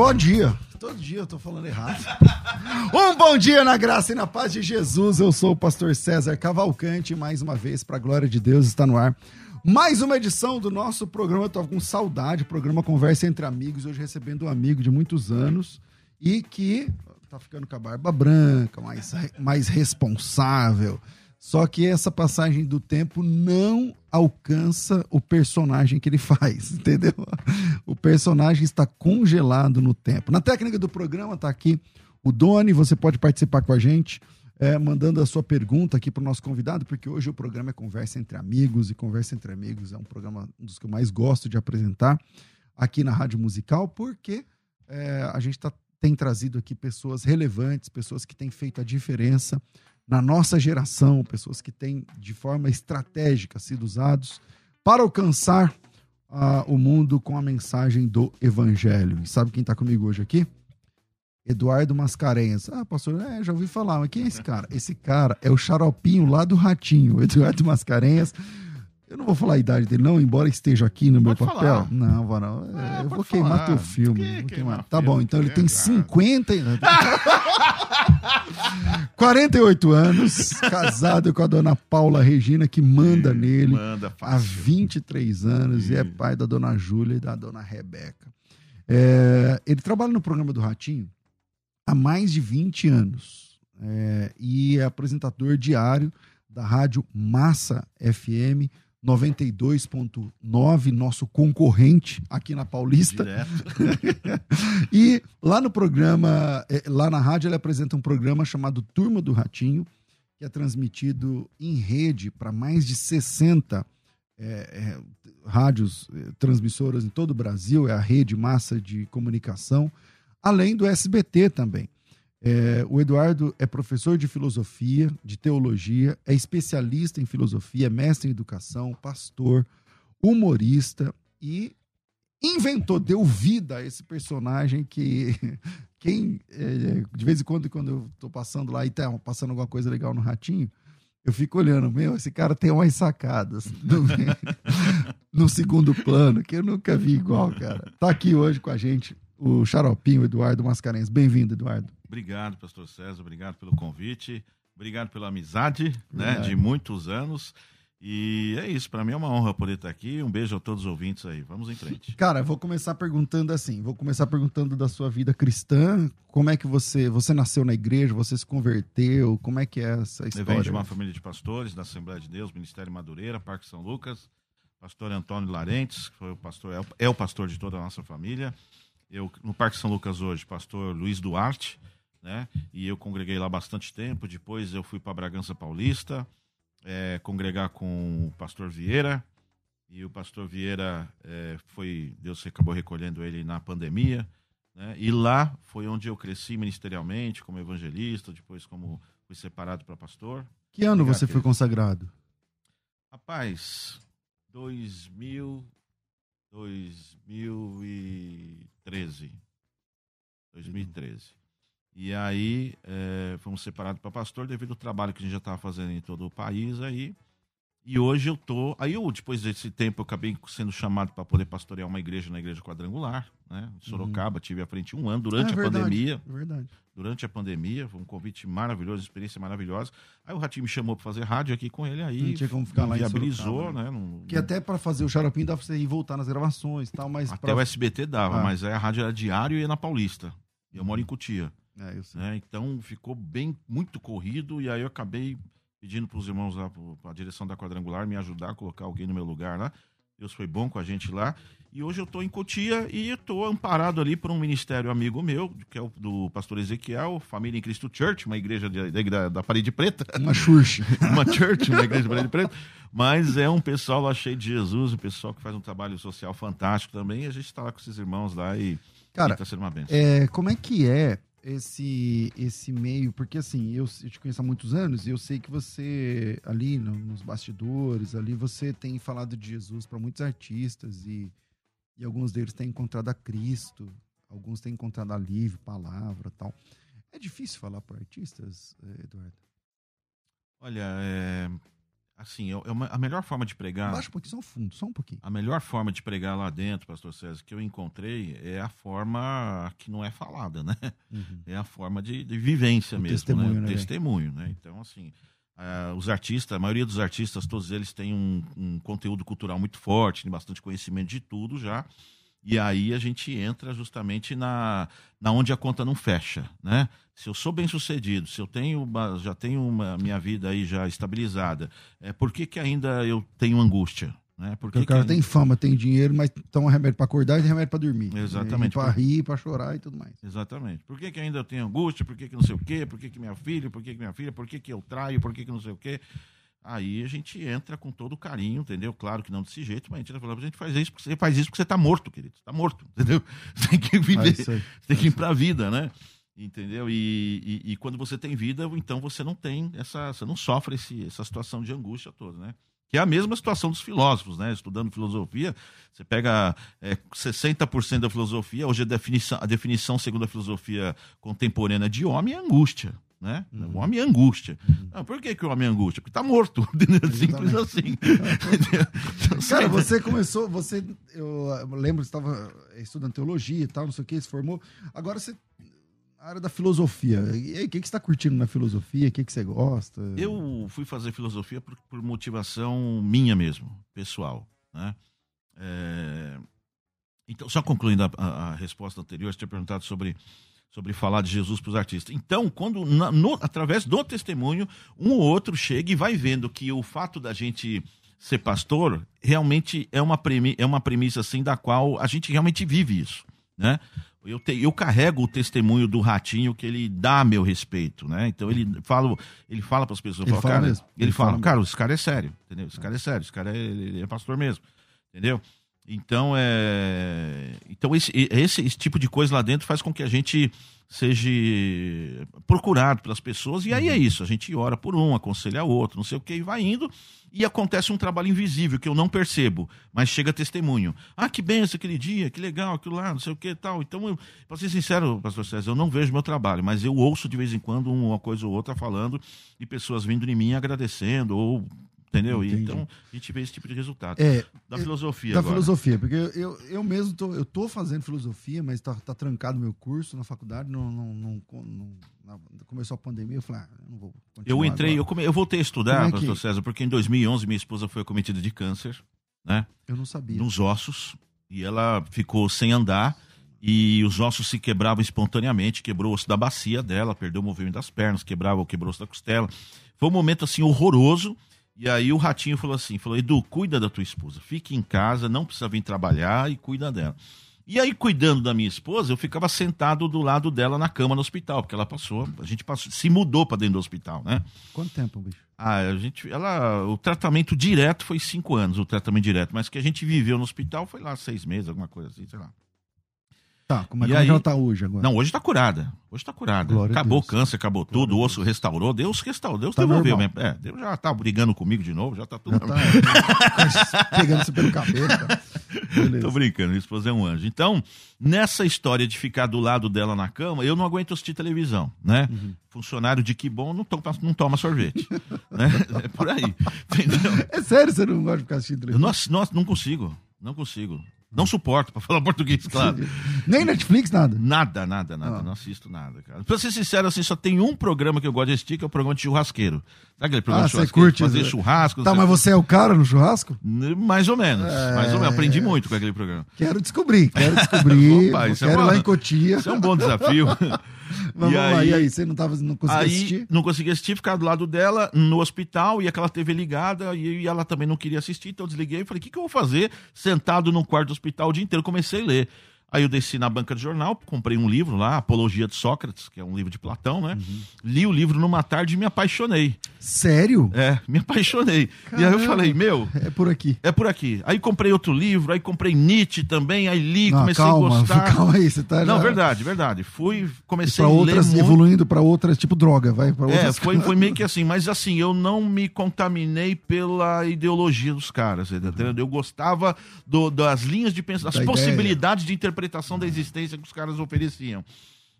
Bom dia. Todo dia eu tô falando errado. um bom dia na graça e na paz de Jesus. Eu sou o pastor César Cavalcante. Mais uma vez, para a glória de Deus, está no ar. Mais uma edição do nosso programa. Eu tô com saudade. Programa Conversa entre Amigos. Hoje recebendo um amigo de muitos anos e que tá ficando com a barba branca, mais, mais responsável só que essa passagem do tempo não alcança o personagem que ele faz, entendeu? O personagem está congelado no tempo. Na técnica do programa está aqui o Doni, você pode participar com a gente, é, mandando a sua pergunta aqui para o nosso convidado, porque hoje o programa é Conversa entre Amigos, e Conversa entre Amigos é um programa um dos que eu mais gosto de apresentar aqui na Rádio Musical, porque é, a gente tá, tem trazido aqui pessoas relevantes, pessoas que têm feito a diferença na nossa geração, pessoas que têm de forma estratégica sido usados para alcançar uh, o mundo com a mensagem do Evangelho. E sabe quem está comigo hoje aqui? Eduardo Mascarenhas. Ah, pastor, é, já ouvi falar, mas quem é esse cara? Esse cara é o xaropinho lá do Ratinho, Eduardo Mascarenhas. Eu não vou falar a idade dele, não, embora esteja aqui no meu papel. Falar. Não, vou não. É, eu vou queimar falar. teu filme. Que, queimar. Tá bom, então ele tem 50. 48 anos, casado com a dona Paula Regina, que manda nele manda há 23 anos e é pai da dona Júlia e da dona Rebeca. É, ele trabalha no programa do Ratinho há mais de 20 anos é, e é apresentador diário da rádio Massa FM 92.9, nosso concorrente aqui na Paulista. e lá no programa, é, lá na rádio, ele apresenta um programa chamado Turma do Ratinho, que é transmitido em rede para mais de 60 é, é, rádios, é, transmissoras em todo o Brasil, é a rede massa de comunicação, além do SBT também. É, o Eduardo é professor de filosofia, de teologia, é especialista em filosofia, mestre em educação, pastor, humorista e inventou, deu vida a esse personagem que quem é, de vez em quando quando eu tô passando lá e tá passando alguma coisa legal no ratinho, eu fico olhando, meu, esse cara tem umas sacadas no, no segundo plano que eu nunca vi igual, cara. Tá aqui hoje com a gente o Xaropinho Eduardo Mascarenhas. Bem-vindo, Eduardo. Obrigado, pastor César. Obrigado pelo convite. Obrigado pela amizade, né, de muitos anos. E é isso, para mim é uma honra poder estar aqui. Um beijo a todos os ouvintes aí. Vamos em frente. Cara, vou começar perguntando assim, vou começar perguntando da sua vida cristã. Como é que você, você nasceu na igreja, você se converteu? Como é que é essa história? Eu venho de uma família de pastores da Assembleia de Deus, Ministério Madureira, Parque São Lucas. Pastor Antônio Larentes, que foi o pastor, é o, é o pastor de toda a nossa família. Eu, no Parque São Lucas hoje, pastor Luiz Duarte, né? E eu congreguei lá bastante tempo. Depois eu fui para Bragança Paulista, é, congregar com o pastor Vieira. E o pastor Vieira é, foi, Deus acabou recolhendo ele na pandemia. Né? E lá foi onde eu cresci ministerialmente, como evangelista, depois como fui separado para pastor. Que ano você foi consagrado? Rapaz, 2000, 2013. 2013. E aí é, fomos separados para pastor devido ao trabalho que a gente já estava fazendo em todo o país. Aí E hoje eu tô. Aí eu, depois desse tempo, eu acabei sendo chamado para poder pastorear uma igreja na igreja quadrangular, né? Em Sorocaba, uhum. tive à frente um ano durante é, a verdade, pandemia. Verdade. Durante a pandemia, foi um convite maravilhoso, experiência maravilhosa. Aí o Ratinho me chamou para fazer rádio aqui com ele, aí. Não tinha como ficar lá viabilizou, né? Não, que até para fazer o xaropinho dava pra você ir voltar nas gravações e tal, mas. Até pra... o SBT dava, ah. mas aí a rádio era diário e ia na Paulista. E eu moro em Cutia. É, eu sei. Né? Então ficou bem, muito corrido, e aí eu acabei pedindo para os irmãos lá, para a direção da quadrangular, me ajudar a colocar alguém no meu lugar lá. Deus foi bom com a gente lá. E hoje eu estou em Cotia e estou amparado ali por um ministério amigo meu, que é o do pastor Ezequiel, Família em Cristo Church, uma igreja de, de, da, da Parede Preta. Uma church. uma church, uma igreja da Parede Preta. Mas é um pessoal lá cheio de Jesus, um pessoal que faz um trabalho social fantástico também. E a gente está lá com esses irmãos lá e está sendo uma bênção. É, como é que é esse esse meio, porque assim, eu, eu, te conheço há muitos anos e eu sei que você ali no, nos bastidores, ali você tem falado de Jesus para muitos artistas e, e alguns deles têm encontrado a Cristo, alguns têm encontrado alívio, palavra, tal. É difícil falar para artistas, eh, Eduardo? Olha, é, Assim, é, uma, a melhor forma de pregar. Baixa um pouquinho, só um fundo, só um pouquinho. A melhor forma de pregar lá dentro, Pastor César, que eu encontrei é a forma que não é falada, né? Uhum. É a forma de, de vivência o mesmo, testemunho, né? né? Testemunho, né? Então, assim, uh, os artistas, a maioria dos artistas, todos eles têm um, um conteúdo cultural muito forte, tem bastante conhecimento de tudo já. E aí a gente entra justamente na, na onde a conta não fecha, né? Se eu sou bem sucedido, se eu tenho uma, já tenho uma minha vida aí já estabilizada, é, por que, que ainda eu tenho angústia? Né? Porque o cara que... tem fama, tem dinheiro, mas toma remédio para acordar e tem remédio para dormir. Exatamente. Para rir, para chorar e tudo mais. Exatamente. Por que, que ainda eu tenho angústia? Por que, que não sei o quê? Por que, que minha filha? Por que, que minha filha? Por que, que eu traio? Por que, que não sei o quê? Aí a gente entra com todo carinho, entendeu? Claro que não desse jeito, mas a gente falar, a gente faz isso porque você faz isso porque você tá morto, querido. Você tá morto, entendeu? Você tem que viver, é tem que ir pra vida, né? Entendeu? E, e, e, quando você tem vida, então você não tem essa. Você não sofre esse, essa situação de angústia toda, né? Que é a mesma situação dos filósofos, né? Estudando filosofia, você pega é, 60% da filosofia, hoje a definição, a definição segundo a filosofia contemporânea de homem é angústia né? Uhum. O homem é angústia. Uhum. por que, que o homem é angústia? Porque está morto. Simples assim. Cara, você começou, você, eu lembro que estava estudando teologia e tal, não sei o que, se formou. Agora você a área da filosofia. E aí, o que, que você está curtindo na filosofia? O que, que você gosta? Eu fui fazer filosofia por, por motivação minha mesmo, pessoal. Né? É... Então, só concluindo a, a, a resposta anterior, você tinha perguntado sobre sobre falar de Jesus para os artistas. Então, quando na, no, através do testemunho, um ou outro chega e vai vendo que o fato da gente ser pastor realmente é uma, premi, é uma premissa assim da qual a gente realmente vive isso, né? Eu, te, eu carrego o testemunho do ratinho que ele dá a meu respeito, né? Então ele fala, ele fala para as pessoas, ele fala, cara, mesmo. ele, ele fala, fala cara, esse cara é sério, entendeu? Esse cara é sério, esse cara é, é pastor mesmo, entendeu? Então, é... então esse, esse, esse, tipo de coisa lá dentro faz com que a gente seja procurado pelas pessoas, e aí é uhum. isso, a gente ora por um, aconselha o outro, não sei o que, e vai indo, e acontece um trabalho invisível que eu não percebo, mas chega testemunho. Ah, que benção aquele dia, que legal, aquilo lá, não sei o que tal. Então, para ser sincero, pastor César, eu não vejo meu trabalho, mas eu ouço de vez em quando uma coisa ou outra falando, e pessoas vindo em mim agradecendo, ou Entendeu? E, então a gente vê esse tipo de resultado. É, da filosofia. Da agora. filosofia, porque eu, eu mesmo tô, eu tô fazendo filosofia, mas tá, tá trancado meu curso na faculdade, não, não, não, não começou a pandemia, eu falei, ah, eu não vou Eu entrei, eu, come, eu voltei a estudar, é pastor que... César, porque em 2011 minha esposa foi acometida de câncer, né? Eu não sabia. Nos ossos, e ela ficou sem andar, e os ossos se quebravam espontaneamente, quebrou o osso da bacia dela, perdeu o movimento das pernas, quebrava, quebrou o osso da costela. Foi um momento, assim, horroroso, e aí o ratinho falou assim: falou, Edu, cuida da tua esposa, fique em casa, não precisa vir trabalhar e cuida dela. E aí, cuidando da minha esposa, eu ficava sentado do lado dela na cama no hospital, porque ela passou, a gente passou, se mudou para dentro do hospital, né? Quanto tempo, bicho? Ah, a gente, ela, o tratamento direto foi cinco anos, o tratamento direto, mas que a gente viveu no hospital foi lá seis meses, alguma coisa assim, sei lá. Tá, como é, que ela tá hoje agora? Não, hoje tá curada. Hoje tá curada. Glória acabou o câncer, acabou Glória tudo, o osso restaurou, Deus restaurou, Deus tá devolveu mesmo. É, Deus já tá brigando comigo de novo, já tá tudo. Já tá, pegando-se pelo cabelo. Tá. Tô brincando, minha esposa é um anjo. Então, nessa história de ficar do lado dela na cama, eu não aguento assistir televisão, né? Uhum. Funcionário de que bom não toma, não toma sorvete. né? É por aí. Entendeu? É sério, você não gosta de ficar assistindo televisão? Nossa, nossa, não consigo. Não consigo. Não suporto, pra falar português, claro. Nem Netflix, nada? Nada, nada, nada. Ah. Não assisto nada, cara. Pra ser sincero, assim, só tem um programa que eu gosto de assistir, que é o programa de churrasqueiro. Sabe aquele programa ah, de churrasqueiro? Curte, fazer churrasco. Tá, mas você é o cara no churrasco? Mais ou menos. É... Mais ou menos. Aprendi muito com aquele programa. Quero descobrir, quero descobrir. Opa, quero é uma... ir lá em Cotia. Isso é um bom desafio. Mas e aí, lá, e aí, você não, tava, não conseguia aí, assistir? Não conseguia assistir, ficar do lado dela no hospital e aquela TV ligada e, ela também não queria assistir, então eu desliguei e falei: o que, que eu vou fazer sentado no quarto do hospital o dia inteiro? Comecei a ler. Aí eu desci na banca de jornal, comprei um livro lá, Apologia de Sócrates, que é um livro de Platão, né? Uhum. Li o livro numa tarde e me apaixonei. Sério? É, me apaixonei. Caramba. E aí eu falei, meu. É por aqui. É por aqui. Aí comprei outro livro, aí comprei Nietzsche também, aí li, Não, comecei calma, a gostar. Calma aí, você tá. Não, já... verdade, verdade. Fui, comecei a ler. Outras, muito... Evoluindo para outras, tipo droga, vai. Pra é, foi, foi meio que assim, mas assim, eu não me contaminei pela ideologia dos caras, entendeu? Eu gostava do, das linhas de pensamento, das possibilidades de interpretação da existência que os caras ofereciam.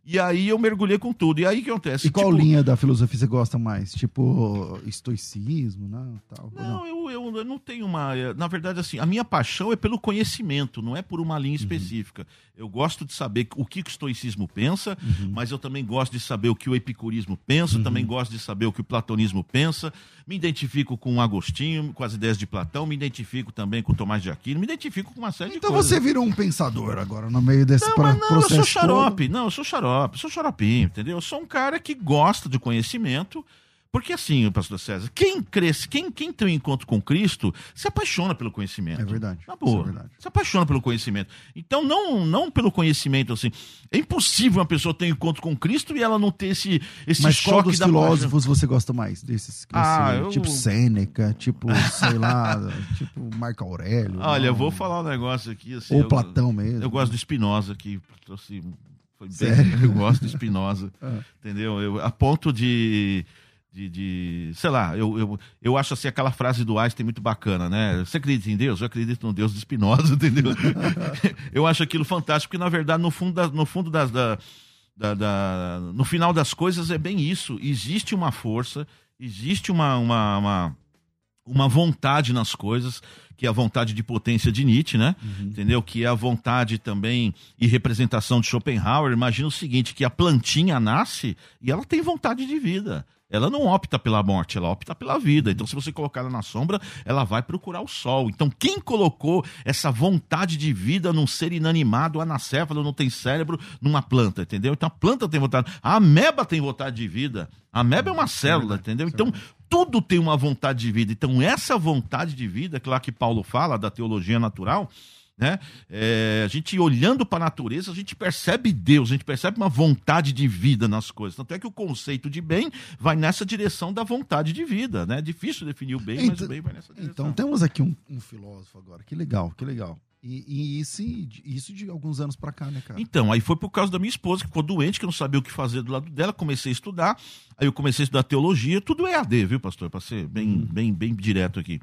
E aí eu mergulhei com tudo. E aí o que acontece? E qual tipo... linha da filosofia você gosta mais? Tipo, estoicismo, né? Tal, não, não? Eu, eu, eu, não tenho uma. Eh, na verdade, assim, a minha paixão é pelo conhecimento, não é por uma linha uhum. específica. Uhum. Eu gosto de saber o que o estoicismo pensa, uhum. mas eu também gosto de saber o que o epicurismo pensa, uhum. também gosto de saber o que o platonismo pensa. Me identifico com o Agostinho, com as ideias de Platão, me identifico também com Tomás de Aquino, me identifico com uma série então de coisas. Então você virou um pensador agora, no meio desse não, pra, não, processo. Eu sou xarope, todo. não, eu sou xarope, sou xaropinho, entendeu? Eu sou um cara que gosta de conhecimento porque assim, pastor César, quem cresce, quem, quem tem um encontro com Cristo, se apaixona pelo conhecimento. É verdade. Na boa. É verdade. Se apaixona pelo conhecimento. Então, não, não pelo conhecimento, assim. É impossível uma pessoa ter um encontro com Cristo e ela não ter esse, esse Mas choque qual dos filósofos você gosta mais? Desses ah, eu... Tipo Sêneca, tipo, sei lá, tipo Marco Aurélio. Olha, não... eu vou falar um negócio aqui. Assim, Ou eu, Platão mesmo. Eu gosto do Spinoza, que assim, foi bem, eu gosto do Spinoza. ah. Entendeu? Eu, a ponto de de, de, sei lá, eu, eu, eu acho assim aquela frase do Einstein muito bacana, né? Você acredita em Deus? Eu acredito no Deus de Spinoza, entendeu? eu acho aquilo fantástico, porque na verdade, no fundo, da, no fundo das, da, da, da, no final das coisas é bem isso. Existe uma força, existe uma, uma, uma, uma vontade nas coisas, que é a vontade de potência de Nietzsche, né? Uhum. Entendeu? Que é a vontade também e representação de Schopenhauer. Imagina o seguinte, que a plantinha nasce e ela tem vontade de vida ela não opta pela morte, ela opta pela vida. Então, se você colocar ela na sombra, ela vai procurar o sol. Então, quem colocou essa vontade de vida num ser inanimado, anacéfalo, não tem cérebro, numa planta, entendeu? Então, a planta tem vontade. A ameba tem vontade de vida. A ameba é uma célula, entendeu? Então, tudo tem uma vontade de vida. Então, essa vontade de vida, que lá que Paulo fala, da teologia natural, né? É, a gente olhando para a natureza, a gente percebe Deus, a gente percebe uma vontade de vida nas coisas. Tanto é que o conceito de bem vai nessa direção da vontade de vida. Né? É difícil definir o bem, então, mas o bem vai nessa direção. Então temos aqui um, um filósofo agora. Que legal, que legal. E, e isso, isso de alguns anos para cá, né, cara? Então, aí foi por causa da minha esposa, que ficou doente, que não sabia o que fazer do lado dela. Comecei a estudar, aí eu comecei a estudar teologia, tudo é AD, viu, pastor? Para ser bem, hum. bem, bem direto aqui.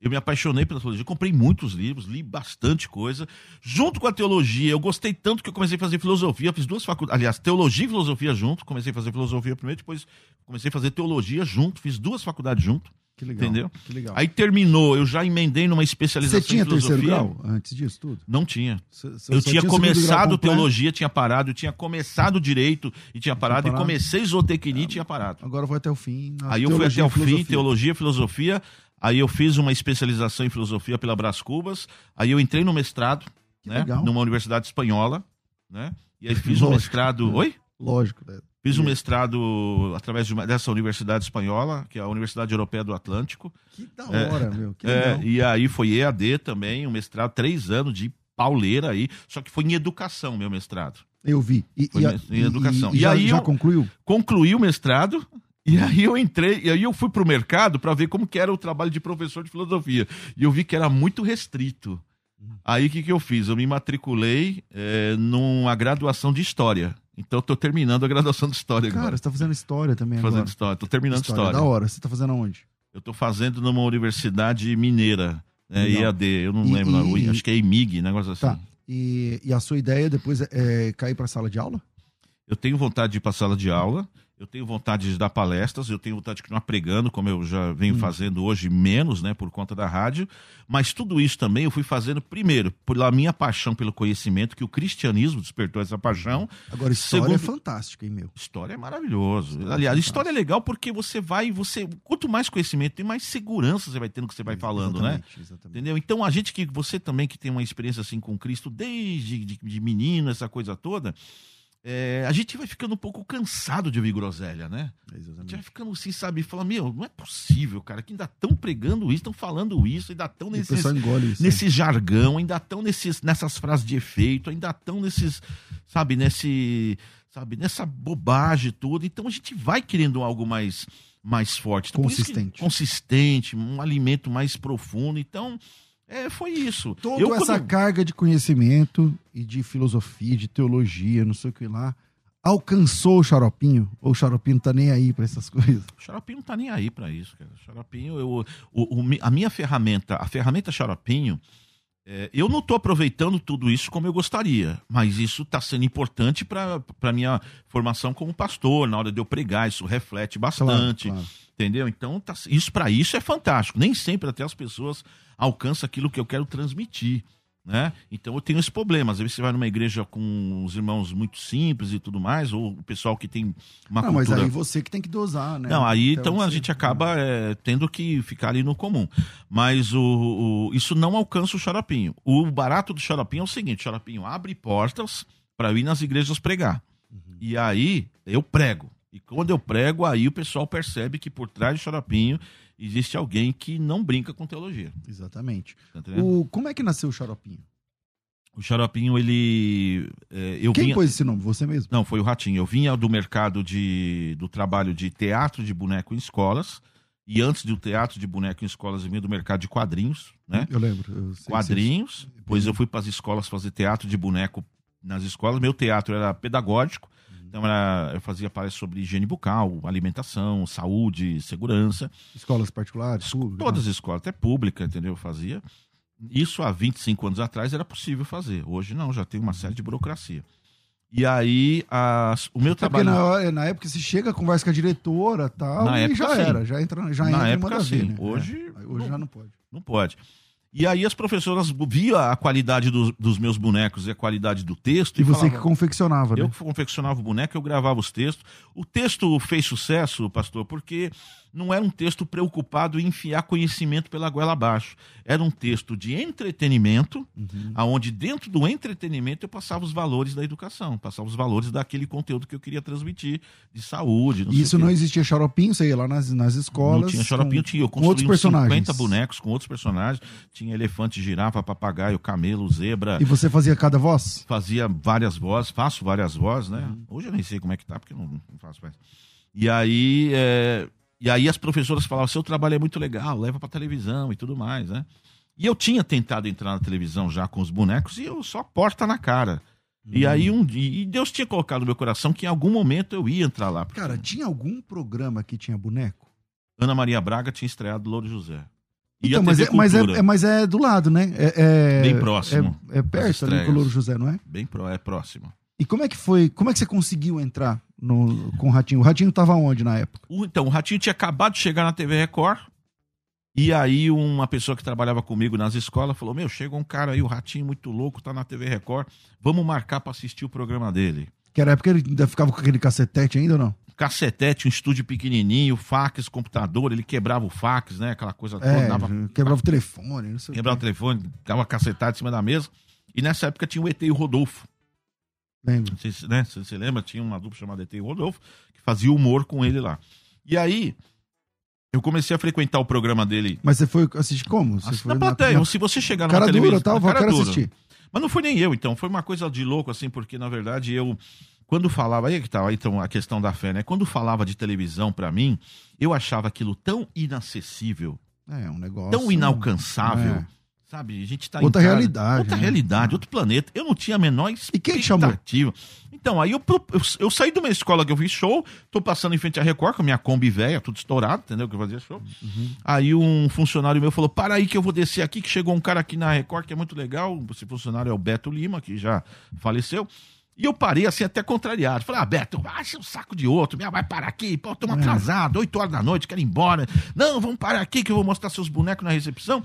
Eu me apaixonei pela teologia, comprei muitos livros, li bastante coisa. Junto com a teologia, eu gostei tanto que eu comecei a fazer filosofia, fiz duas faculdades, aliás, teologia e filosofia junto. Comecei a fazer filosofia primeiro, depois comecei a fazer teologia junto, fiz duas faculdades junto. Que legal. Entendeu? Que legal. Aí terminou, eu já emendei numa especialização Você tinha em filosofia. terceiro grau antes disso tudo? Não tinha. eu tinha, tinha começado teologia, tinha parado, eu tinha começado direito e tinha parado, tinha parado. e comecei zootecnia e tinha parado. Agora vou até o fim. Aí eu fui até o fim, teologia, filosofia. Aí eu fiz uma especialização em filosofia pela Brás Cubas. Aí eu entrei no mestrado, né? Legal. Numa universidade espanhola, né? E aí fiz o um mestrado. Né? Oi? Lógico, né? Fiz um mestrado através de uma, dessa universidade espanhola, que é a Universidade Europeia do Atlântico. Que da hora, é, meu. É, e aí foi EAD também, um mestrado, três anos de pauleira aí, só que foi em educação, meu mestrado. Eu vi. E, foi e, em educação. E, e, e já, aí já concluiu? Concluí o mestrado, e aí eu entrei, e aí eu fui pro mercado para ver como que era o trabalho de professor de filosofia. E eu vi que era muito restrito. Aí o que, que eu fiz? Eu me matriculei é, numa graduação de História. Então eu tô terminando a graduação de História Cara, agora. Cara, você tá fazendo História também fazendo agora. História, tô terminando História. História. Da hora, você tá fazendo aonde? Eu tô fazendo numa universidade mineira, É, IAD, eu não e, lembro, e, acho que é IMIG, negócio assim. Tá. E, e a sua ideia depois é, é cair para a sala de aula? Eu tenho vontade de ir para a sala de aula. Eu tenho vontade de dar palestras, eu tenho vontade de continuar pregando, como eu já venho hum. fazendo hoje, menos, né, por conta da rádio. Mas tudo isso também eu fui fazendo, primeiro, pela minha paixão pelo conhecimento, que o cristianismo despertou essa paixão. Agora, história Segundo, é fantástica, hein, meu? História é maravilhoso. História é Aliás, é história é legal porque você vai, você quanto mais conhecimento, tem mais segurança você vai tendo que você vai falando, né? exatamente, né? Exatamente. Entendeu? Então, a gente que, você também que tem uma experiência assim com Cristo desde de, de menino, essa coisa toda é, a gente vai ficando um pouco cansado de ouvir groselha, né? Exatamente. A gente vai ficando assim, sabe? Fala, meu, não é possível, cara, que ainda estão pregando isso, estão falando isso, ainda estão nesses, nesse jargão, ainda estão nessas frases de efeito, ainda estão nesses, sabe, nesse, sabe, nessa bobagem toda. Então a gente vai querendo algo mais, mais forte. Então, consistente. consistente, um alimento mais profundo. Então, é, foi isso. Toda eu, essa quando... carga de conhecimento e de filosofia, de teologia, não sei o que lá, alcançou o Xaropinho? Ou o Xaropinho não tá nem aí para essas coisas? O Xaropinho não tá nem aí para isso, cara. O Xaropinho, eu, o, o, a minha ferramenta, a ferramenta Xaropinho, é, eu não estou aproveitando tudo isso como eu gostaria, mas isso está sendo importante para a minha formação como pastor, na hora de eu pregar, isso reflete bastante. Claro, claro. Entendeu? Então, tá, isso para isso é fantástico. Nem sempre até as pessoas alcançam aquilo que eu quero transmitir. Né? Então eu tenho esse problema. Às vezes você vai numa igreja com os irmãos muito simples e tudo mais, ou o pessoal que tem uma não, cultura... mas aí você que tem que dosar, né? Não, aí então a gente acaba é, tendo que ficar ali no comum. Mas o, o, isso não alcança o xaropinho. O barato do xaropinho é o seguinte: o xaropinho abre portas para ir nas igrejas pregar. Uhum. E aí eu prego. E quando eu prego, aí o pessoal percebe que por trás do xaropinho existe alguém que não brinca com teologia. Exatamente. Tá o, como é que nasceu o Xaropinho? O Xaropinho, ele. É, eu Quem vinha... pôs esse nome? Você mesmo? Não, foi o Ratinho. Eu vinha do mercado de, do trabalho de teatro de boneco em escolas. E antes do teatro de boneco em escolas, eu vinha do mercado de quadrinhos, né? Eu lembro. Eu quadrinhos. Depois eu fui para as escolas fazer teatro de boneco nas escolas. Meu teatro era pedagógico. Então era, eu fazia palestras sobre higiene bucal, alimentação, saúde, segurança. Escolas particulares? Públicas, Todas as escolas, até pública, entendeu? Eu fazia. Isso há 25 anos atrás era possível fazer. Hoje não, já tem uma série de burocracia. E aí, as, o meu trabalho. Na, na, época você chega, conversa com a diretora tal, na e época, já sim. era, já entra, já na entra época, sim. Ver, né? Hoje, é, hoje já não pode. Não pode. E aí as professoras via a qualidade do, dos meus bonecos e a qualidade do texto. E, e você falava, que confeccionava, né? Eu confeccionava o boneco, eu gravava os textos. O texto fez sucesso, pastor, porque não era um texto preocupado em enfiar conhecimento pela goela abaixo. Era um texto de entretenimento, uhum. aonde dentro do entretenimento eu passava os valores da educação, passava os valores daquele conteúdo que eu queria transmitir, de saúde. e isso não existia xaropinho, você ia lá nas, nas escolas. Não tinha xaropinho, com, tinha. Eu construí outros personagens. 50 bonecos com outros personagens. Tinha elefante, girafa, papagaio, camelo, zebra. E você fazia cada voz? Fazia várias vozes, faço várias vozes, né? Uhum. Hoje eu nem sei como é que tá, porque não, não faço mais. E aí, é, e aí as professoras falavam: seu trabalho é muito legal, leva para televisão e tudo mais, né? E eu tinha tentado entrar na televisão já com os bonecos e eu só porta na cara. Hum. E aí um e Deus tinha colocado no meu coração que em algum momento eu ia entrar lá. Porque... Cara, tinha algum programa que tinha boneco? Ana Maria Braga tinha estreado Louro José. E então, mas, é, mas, é, mas é do lado, né? É, é Bem próximo. É, é perto ali com o Louro José, não é? Bem pro, é próximo. E como é que foi? Como é que você conseguiu entrar no, com o Ratinho? O Ratinho estava onde na época? Então, o Ratinho tinha acabado de chegar na TV Record. E aí uma pessoa que trabalhava comigo nas escolas falou: Meu, chega um cara aí, o Ratinho muito louco, tá na TV Record. Vamos marcar para assistir o programa dele. Que era a época ele ainda ficava com aquele cacetete ainda ou não? Cacetete, um estúdio pequenininho, fax, computador, ele quebrava o fax, né? Aquela coisa toda. É, dava... Quebrava o telefone, não sei Quebrava o, o telefone, dava cacetada em cima da mesa. E nessa época tinha o ET e o Rodolfo. Lembro. Você, né, você lembra? Tinha uma dupla chamada ET Rodolfo, que fazia humor com ele lá. E aí, eu comecei a frequentar o programa dele. Mas você foi assistir como? Você na plateia. Na... Se você chegar numa cara televisão... Dura, tal, cara quero dura. assistir. Mas não foi nem eu, então. Foi uma coisa de louco, assim, porque, na verdade, eu... Quando falava... Aí é que tá, então, a questão da fé, né? Quando falava de televisão para mim, eu achava aquilo tão inacessível. É, um negócio... Tão inalcançável. É Sabe, a gente tá outra em realidade. Outra né? realidade, outro planeta. Eu não tinha a menor expectativa. E quem chamou? Então, aí eu, eu, eu, saí de uma escola que eu fiz show, tô passando em frente à Record com a minha Kombi velha, tudo estourado, entendeu? Que eu fazia show. Uhum. Aí um funcionário meu falou: para aí que eu vou descer aqui, que chegou um cara aqui na Record que é muito legal. Esse funcionário é o Beto Lima, que já faleceu. E eu parei assim, até contrariado. Falei, ah, Beto, acha um saco de outro, minha vai parar aqui, pô, estamos é. atrasados, 8 horas da noite, quero ir embora. Não, vamos parar aqui que eu vou mostrar seus bonecos na recepção.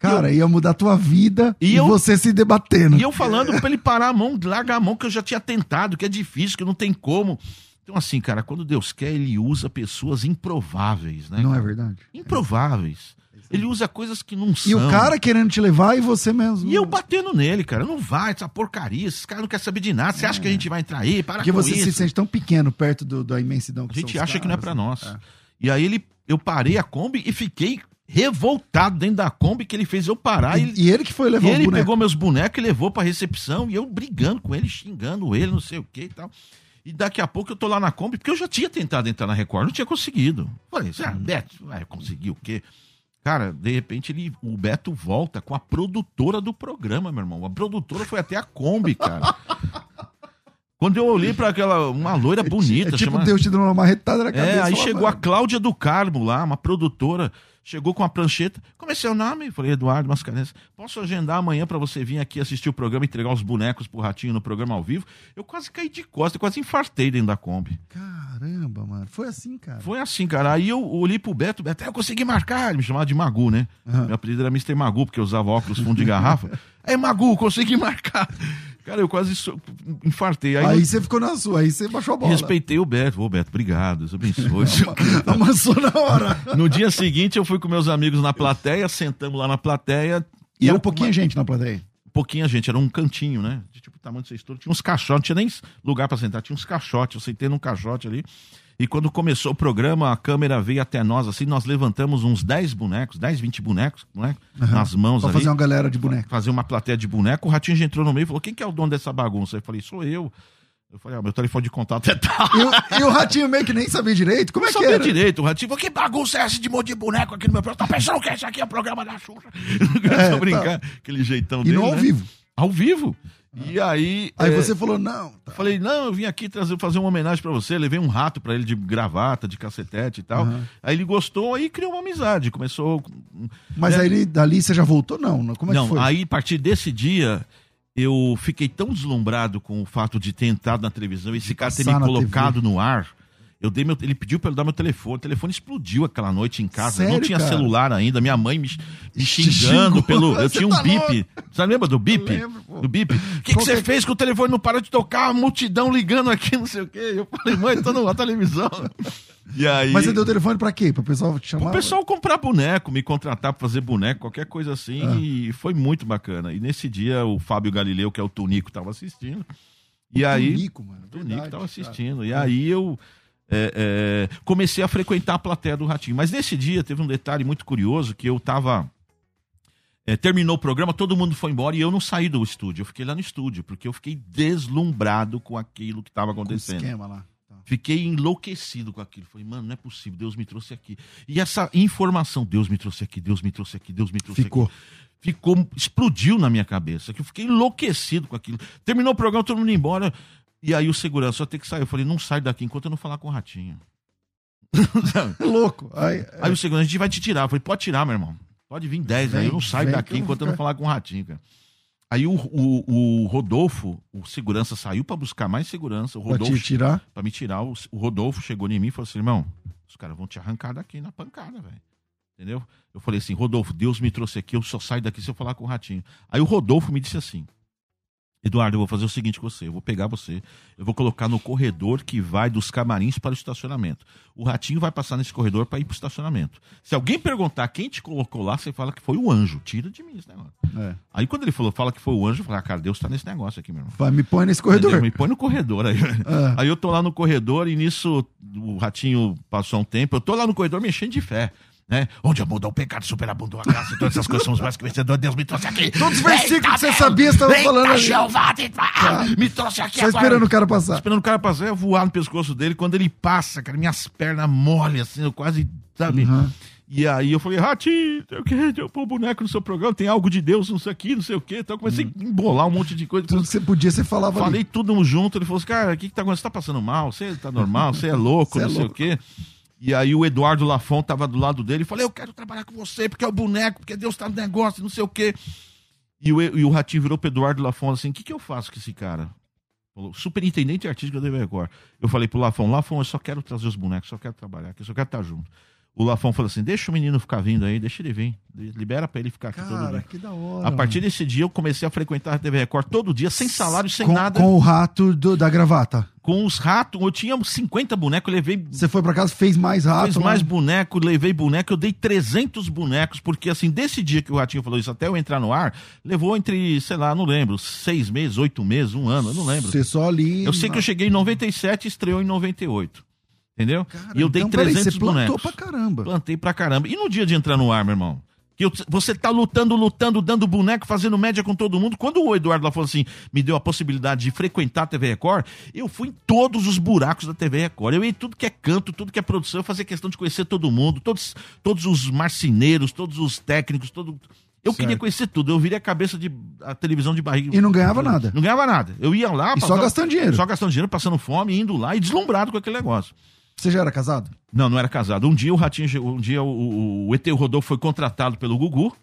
Cara, eu... ia mudar a tua vida e, e eu... você se debatendo. E eu falando pra ele parar a mão, largar a mão, que eu já tinha tentado, que é difícil, que não tem como. Então, assim, cara, quando Deus quer, ele usa pessoas improváveis, né? Não é verdade. Improváveis. Ele usa coisas que não são. E o cara querendo te levar e você mesmo. E eu batendo nele, cara. Não vai, essa porcaria. Esses caras não querem saber de nada. Você é. acha que a gente vai entrar aí? Para Porque você isso. se sente tão pequeno perto do, da imensidão que A gente acha caras, que não é pra nós. É. E aí ele, eu parei a Kombi e fiquei revoltado dentro da Kombi que ele fez eu parar. E, e ele que foi levar e ele pegou meus bonecos e levou pra recepção e eu brigando com ele, xingando ele, não sei o que e tal. E daqui a pouco eu tô lá na Kombi, porque eu já tinha tentado entrar na Record, não tinha conseguido. Falei, ah, Beto, vai conseguir o quê? Cara, de repente ele, o Beto volta com a produtora do programa, meu irmão. A produtora foi até a Kombi, cara. Quando eu olhei para aquela, uma loira bonita. É, tipo, chama... Deus te deu uma marretada na cabeça. É, aí chegou a Cláudia do Carmo lá, uma produtora chegou com a prancheta. Como é seu nome? Falei, Eduardo Mascarenhas. Posso agendar amanhã para você vir aqui assistir o programa, entregar os bonecos pro Ratinho no programa ao vivo? Eu quase caí de costa, quase infartei dentro da Kombi. Caramba, mano. Foi assim, cara. Foi assim, cara. Aí eu olhei pro Beto, Beto, eu consegui marcar. Ele me chamava de Magu, né? Uhum. Meu apelido era Mr. Magu, porque eu usava óculos fundo de garrafa. Aí, Magu, consegui marcar. Cara, eu quase infartei. Aí, aí eu... você ficou na sua, aí você baixou a bola. Respeitei o Beto. Ô, Beto, obrigado. Deus abençoe. Amassou na hora. No dia seguinte, eu fui com meus amigos na plateia, sentamos lá na plateia. E era pouquinha gente na plateia? Pouquinha gente, era um cantinho, né? De tipo, tamanho desse estouro. Tinha uns caixotes, não tinha nem lugar para sentar, tinha uns caixotes. Eu sentei num caixote ali. E quando começou o programa, a câmera veio até nós, assim, nós levantamos uns 10 bonecos, 10, 20 bonecos, né? Uhum. Nas mãos pra ali. fazer uma galera de boneco. Fazer uma plateia de boneco. O Ratinho já entrou no meio e falou, quem que é o dono dessa bagunça? Eu falei, sou eu. Eu falei, ah, meu telefone de contato é tal. E o, e o Ratinho meio que nem sabia direito? Como é que sabia direito. O Ratinho falou, que bagunça é essa de monte de boneco aqui no meu programa? Tá pensando que esse aqui é o programa da Xuxa? É, brincar, tá. aquele jeitão e dele, E não ao né? vivo. Ao vivo. E aí. Aí é, você falou, não. Tá. Falei, não, eu vim aqui trazer, fazer uma homenagem para você. Levei um rato para ele de gravata, de cacetete e tal. Uhum. Aí ele gostou, aí criou uma amizade. Começou. Mas é, aí dali você já voltou, não? Como é não, que foi? aí a partir desse dia. Eu fiquei tão deslumbrado com o fato de ter entrado na televisão e esse cara ter me colocado TV. no ar eu dei meu, ele pediu para eu dar meu telefone. O telefone explodiu aquela noite em casa. Sério, não tinha cara? celular ainda. Minha mãe me, me xingando pelo. Eu tinha um tá bip. Você lembra do bip? do bip. O que, que você fez que o telefone não parou de tocar? A multidão ligando aqui, não sei o quê. Eu falei, mãe, tô na televisão. E aí... Mas você deu o telefone pra quê? Pro pessoal te chamar? Pro pessoal comprar boneco, me contratar pra fazer boneco, qualquer coisa assim. Ah. E foi muito bacana. E nesse dia o Fábio Galileu, que é o Tunico, tava assistindo. E o aí. Tunico, mano. Tunico verdade, tava assistindo. Cara. E aí eu é, é, comecei a frequentar a plateia do Ratinho. Mas nesse dia teve um detalhe muito curioso que eu tava. É, terminou o programa, todo mundo foi embora e eu não saí do estúdio. Eu fiquei lá no estúdio, porque eu fiquei deslumbrado com aquilo que estava acontecendo. Com esquema lá. Tá. Fiquei enlouquecido com aquilo. Falei, mano, não é possível, Deus me trouxe aqui. E essa informação, Deus me trouxe aqui, Deus me trouxe aqui, Deus me trouxe Ficou. aqui. Ficou, explodiu na minha cabeça, que eu fiquei enlouquecido com aquilo. Terminou o programa, todo mundo embora. E aí o segurança só tem que sair. Eu falei, não sai daqui enquanto eu não falar com o ratinho. Louco. Aí, aí, o segurança, a gente vai te tirar. Eu falei, pode tirar, meu irmão. Pode vir 10 aí. Eu não saio daqui eu enquanto eu não falar com o ratinho, cara. Aí o, o, o, Rodolfo, o segurança, saiu para buscar mais segurança. O Rodolfo, pra te tirar? Pra me tirar. O, o Rodolfo chegou em mim e falou assim: irmão, os caras vão te arrancar daqui na pancada, velho. Entendeu? Eu falei assim: Rodolfo, Deus me trouxe aqui, eu só saio daqui se eu falar com o ratinho. Aí o Rodolfo me disse assim: Eduardo, eu vou fazer o seguinte com você: eu vou pegar você, eu vou colocar no corredor que vai dos camarins para o estacionamento. O ratinho vai passar nesse corredor para ir para o estacionamento. Se alguém perguntar quem te colocou lá, você fala que foi o anjo. Tira de mim esse negócio. É. Aí quando ele falou, fala que foi o anjo, eu falei, ah, cara, Deus está nesse negócio aqui, meu irmão. Vai, me põe nesse corredor. Entendeu? Me põe no corredor aí. É. Aí eu tô lá no corredor e nisso o ratinho passou um tempo, eu tô lá no corredor mexendo de fé né? Onde abundou o pecado, superabundou a graça, e todas essas coisas somos mais que vencedores. Deus me trouxe aqui. Todos os versículos que você sabia estavam falando ali. Jeová, ah, me trouxe aqui Só agora. esperando o cara passar. Esperando o cara passar, eu voar no pescoço dele. Quando ele passa, cara, minhas pernas molham, assim, eu quase, sabe? Uhum. E aí eu falei, Ratinho, eu quero pôr boneco no seu programa, tem algo de Deus, não sei o que, não sei o que. Então eu comecei hum. a embolar um monte de coisa. Tudo que você podia, você falava Falei ali. tudo junto, ele falou assim, cara, o que, que tá acontecendo? Você tá passando mal? Você tá normal? Você é louco, você é não é sei louco. o quê. E aí o Eduardo Lafon tava do lado dele e falei, eu quero trabalhar com você, porque é o boneco, porque Deus tá no negócio, não sei o quê. E o, e o Ratinho virou pro Eduardo Lafon assim, o que, que eu faço com esse cara? Falou, superintendente artístico da Record. Eu falei pro Lafon, Lafon, eu só quero trazer os bonecos, só quero trabalhar aqui, só quero estar junto o Lafon falou assim: deixa o menino ficar vindo aí, deixa ele vir. Libera pra ele ficar aqui Cara, todo dia. que da hora. A partir desse dia, eu comecei a frequentar a TV Record todo dia, sem salário, sem com, nada. Com o rato do, da gravata. Com os ratos, eu tinha 50 bonecos, levei. Você foi pra casa, fez mais rato? Fez mais boneco, levei boneco, eu dei 300 bonecos, porque assim, desse dia que o Ratinho falou isso até eu entrar no ar, levou entre, sei lá, não lembro, seis meses, oito meses, um ano, eu não lembro. Você só ali. Eu sei que eu cheguei em 97 e estreou em 98. Entendeu? Cara, e eu dei então, 300 peraí, você bonecos. plantou pra caramba. Plantei pra caramba. E no dia de entrar no ar, meu irmão? Que eu, você tá lutando, lutando, dando boneco, fazendo média com todo mundo. Quando o Eduardo lá falou assim, me deu a possibilidade de frequentar a TV Record, eu fui em todos os buracos da TV Record. Eu ia em tudo que é canto, tudo que é produção, eu fazia questão de conhecer todo mundo, todos, todos os marceneiros, todos os técnicos, todo. Eu certo. queria conhecer tudo. Eu virei a cabeça de a televisão de barriga. E não ganhava nada. Não ganhava nada. Eu ia lá. E passava, só gastando dinheiro. Só gastando dinheiro, passando fome, indo lá e deslumbrado com aquele negócio. Você já era casado? Não, não era casado. Um dia o Ratinho, um dia o, o, ET Rodolfo foi contratado pelo Gugu.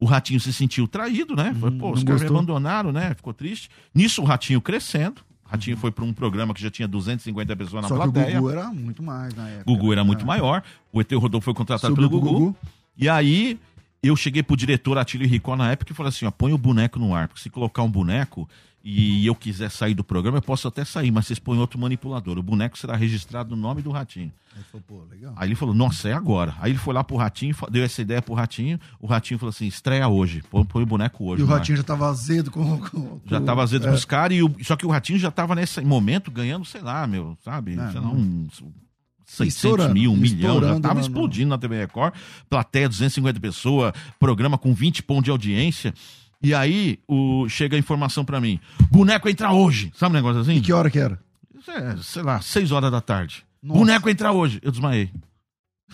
O Ratinho se sentiu traído, né? Foi, pô, os caras me abandonaram, né? Ficou triste. Nisso o Ratinho crescendo. O Ratinho foi para um programa que já tinha 250 pessoas na Só plateia. Que o Gugu era muito mais na época. Gugu era muito maior. O ET Rodolfo foi contratado pelo Gugu. Gugu. E aí eu cheguei pro diretor Atílio Ricó na época e falei assim: ó, põe o boneco no ar. Porque se colocar um boneco, e eu quiser sair do programa, eu posso até sair, mas vocês põem outro manipulador. O boneco será registrado no nome do Ratinho. Aí, falou, Pô, legal. Aí ele falou, nossa, é agora. Aí ele foi lá pro Ratinho, deu essa ideia pro Ratinho. O Ratinho falou assim: estreia hoje, põe, põe o boneco hoje. E o Ratinho já tava azedo com. com já tava azedo é. com os caras, só que o Ratinho já tava nesse momento ganhando, sei lá, meu, sabe? É, sei lá, um. 600 mil, um milhão, já tava explodindo na TV Record, plateia 250 pessoas, programa com 20 pontos de audiência. E aí o, chega a informação para mim: boneco entra hoje. Sabe um negócio assim? E que hora que era? É, sei lá, seis horas da tarde. Nossa. Boneco entra hoje. Eu desmaiei.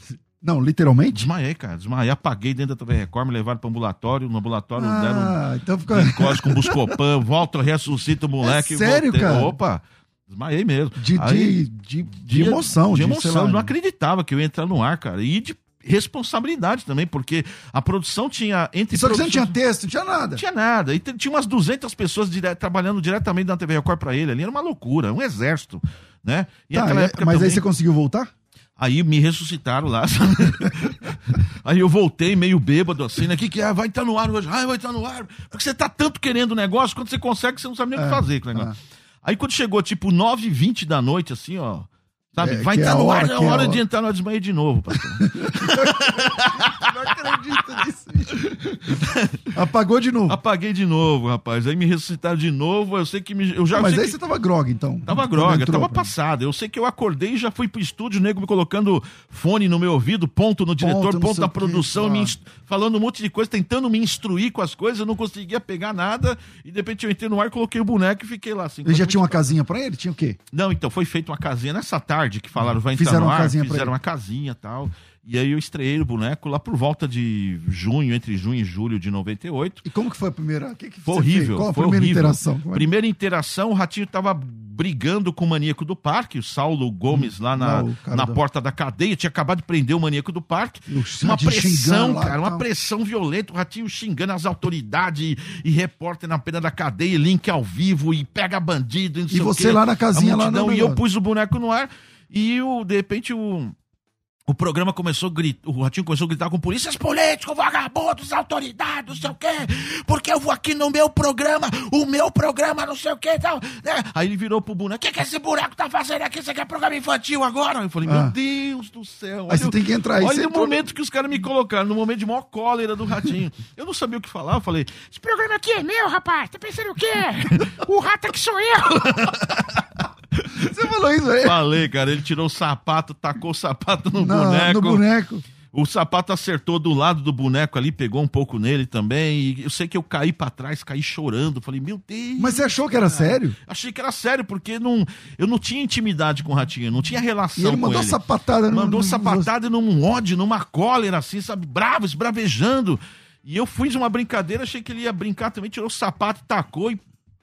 Não, literalmente? Desmaiei, cara. Desmaiei, apaguei dentro da TV Record, me levaram pro ambulatório. No ambulatório ah, deram então fica... glicose com buscopan, volta, ressuscita o moleque. É sério, voltei. cara? Opa! Desmaiei mesmo. De, Aí, de, de, de, emoção. De, emoção. eu não acreditava que eu ia entrar no ar, cara. E de responsabilidade também, porque a produção tinha entre Só que você não tinha texto, não tinha nada. Não tinha nada. E tinha umas 200 pessoas dire... trabalhando diretamente na TV Record para ele ali, era uma loucura, um exército, né? E tá, é, mas também... aí você conseguiu voltar? Aí me ressuscitaram lá. aí eu voltei meio bêbado assim, né? O que, que é? Vai estar no ar hoje. Ah, vai estar no ar. Porque você tá tanto querendo o negócio, quando você consegue, você não sabe nem o que é, fazer com o negócio. É. Aí quando chegou tipo 9h20 da noite, assim, ó. Sabe? É, vai entrar é no ar, é hora, hora de entrar no desmaio de novo, pastor. não acredito nisso. Apagou de novo. Apaguei de novo, rapaz. Aí me ressuscitaram de novo. Eu sei que me. Eu já Mas aí que... você tava grog, então. Tava grog, tava passado. Eu sei que eu acordei e já fui pro estúdio, o nego me colocando fone no meu ouvido, ponto no diretor, ponto, ponto na produção, me inst... falando um monte de coisa, tentando me instruir com as coisas. Eu não conseguia pegar nada. E de repente eu entrei no ar, coloquei o boneco e fiquei lá assim. Ele já tinha uma casinha pra ele? Tinha o quê? Não, então foi feita uma casinha nessa tarde tarde que falaram vai entrar fizeram no ar, uma casinha fizeram uma casinha e tal. E aí eu estreiei o boneco lá por volta de junho, entre junho e julho de 98. E como que foi a primeira? Que que foi horrível. Fez? Qual a foi primeira horrível. interação? É? Primeira interação, o Ratinho tava brigando com o maníaco do parque, o Saulo Gomes, hum, lá na, na da... porta da cadeia, tinha acabado de prender o maníaco do parque. Uma pressão, lá, cara, uma pressão violenta, o Ratinho xingando as autoridades e, e repórter na pena da cadeia, link ao vivo e pega bandido. e você lá na casinha, lá no E eu pus o boneco no ar e o, de repente o o programa começou a gritar, o Ratinho começou a gritar com polícias políticos, vagabundos, autoridades, não sei o quê, porque eu vou aqui no meu programa, o meu programa, não sei o quê e tal. Né? Aí ele virou pro boneco, o que, que esse boneco tá fazendo aqui? Você quer programa infantil agora? Eu falei, ah. meu Deus do céu. Aí você tem que entrar aí. Olha o momento que os caras me colocaram, no momento de maior cólera do Ratinho. eu não sabia o que falar, eu falei, esse programa aqui é meu, rapaz, tá pensando o quê? o rato que sou eu. Você falou isso aí? Falei, cara. Ele tirou o sapato, tacou o sapato no Não, boneco. No boneco. O sapato acertou do lado do boneco ali, pegou um pouco nele também. E eu sei que eu caí para trás, caí chorando. Falei, meu Deus. Mas você achou que era sério? Achei que era sério, porque não, eu não tinha intimidade com o ratinho, não tinha relação e ele mandou ele. sapatada no, Mandou sapatada num ódio, numa cólera, assim, sabe? Bravo, esbravejando. E eu fiz uma brincadeira, achei que ele ia brincar também, tirou o sapato, tacou e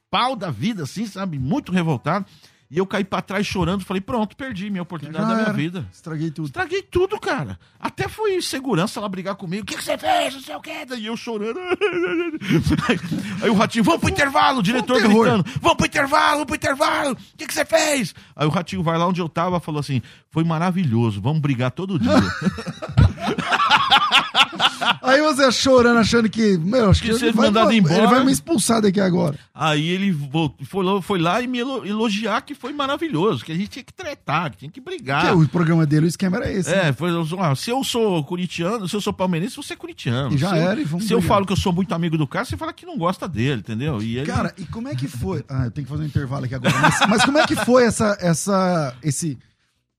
pau da vida, assim, sabe? Muito revoltado. E eu caí pra trás chorando, falei, pronto, perdi minha oportunidade da minha vida. Estraguei tudo. Estraguei tudo, cara. Até foi segurança lá brigar comigo. O que, que você fez? Não sei o que. E eu chorando. Aí, aí o ratinho, vamos pro intervalo, o diretor gritando. Vamos pro intervalo, vamos pro intervalo. O que, que você fez? Aí o ratinho vai lá onde eu tava falou assim: foi maravilhoso, vamos brigar todo dia. Aí você chorando, achando que, meu, acho que, que ele, vai, mandado embora. ele vai me expulsar daqui agora. Aí ele voltou, foi, lá, foi lá e me elogiar que foi maravilhoso, que a gente tinha que tretar, que tinha que brigar. Que o programa dele, o esquema era esse. É, né? foi, ah, se eu sou corintiano, se eu sou palmeirense, você é corintiano. E já se era, eu, e vamos Se brigar. eu falo que eu sou muito amigo do cara, você fala que não gosta dele, entendeu? E ele... Cara, e como é que foi? Ah, eu tenho que fazer um intervalo aqui agora. Mas, mas como é que foi essa, essa, esse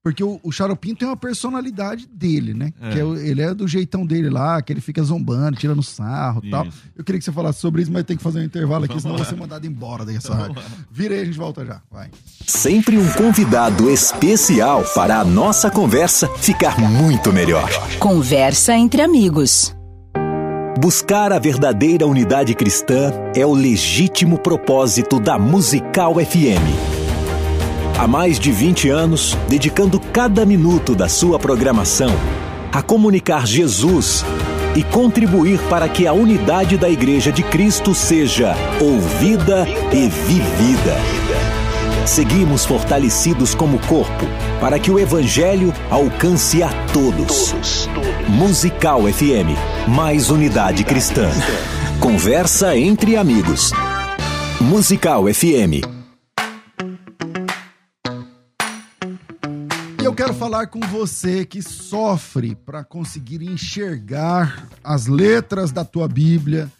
porque o, o Xaropinho tem uma personalidade dele, né? É. Que é, ele é do jeitão dele lá, que ele fica zombando, tirando sarro e tal. Eu queria que você falasse sobre isso, mas tem que fazer um intervalo aqui, Vamos senão lá. você mandado embora dessa rádio. Vira aí, a gente volta já. Vai. Sempre um convidado especial para a nossa conversa ficar muito melhor. Conversa entre amigos. Buscar a verdadeira unidade cristã é o legítimo propósito da Musical FM. Há mais de 20 anos, dedicando cada minuto da sua programação a comunicar Jesus e contribuir para que a unidade da Igreja de Cristo seja ouvida e vivida. Seguimos fortalecidos como corpo para que o Evangelho alcance a todos. Musical FM, mais unidade cristã. Conversa entre amigos. Musical FM eu quero falar com você que sofre para conseguir enxergar as letras da tua Bíblia.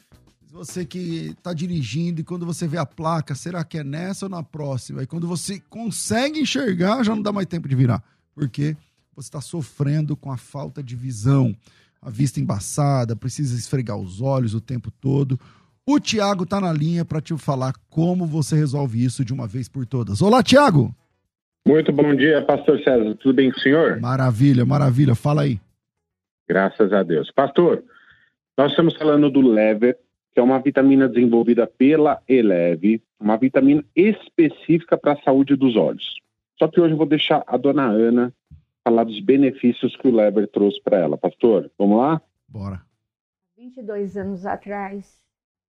Você que está dirigindo e quando você vê a placa, será que é nessa ou na próxima? E quando você consegue enxergar, já não dá mais tempo de virar. Porque você está sofrendo com a falta de visão, a vista embaçada, precisa esfregar os olhos o tempo todo. O Tiago está na linha para te falar como você resolve isso de uma vez por todas. Olá, Tiago! Muito bom dia, pastor César. Tudo bem com o senhor? Maravilha, maravilha. Fala aí. Graças a Deus. Pastor, nós estamos falando do Lever, que é uma vitamina desenvolvida pela Eleve, uma vitamina específica para a saúde dos olhos. Só que hoje eu vou deixar a dona Ana falar dos benefícios que o Lever trouxe para ela. Pastor, vamos lá? Bora. 22 anos atrás,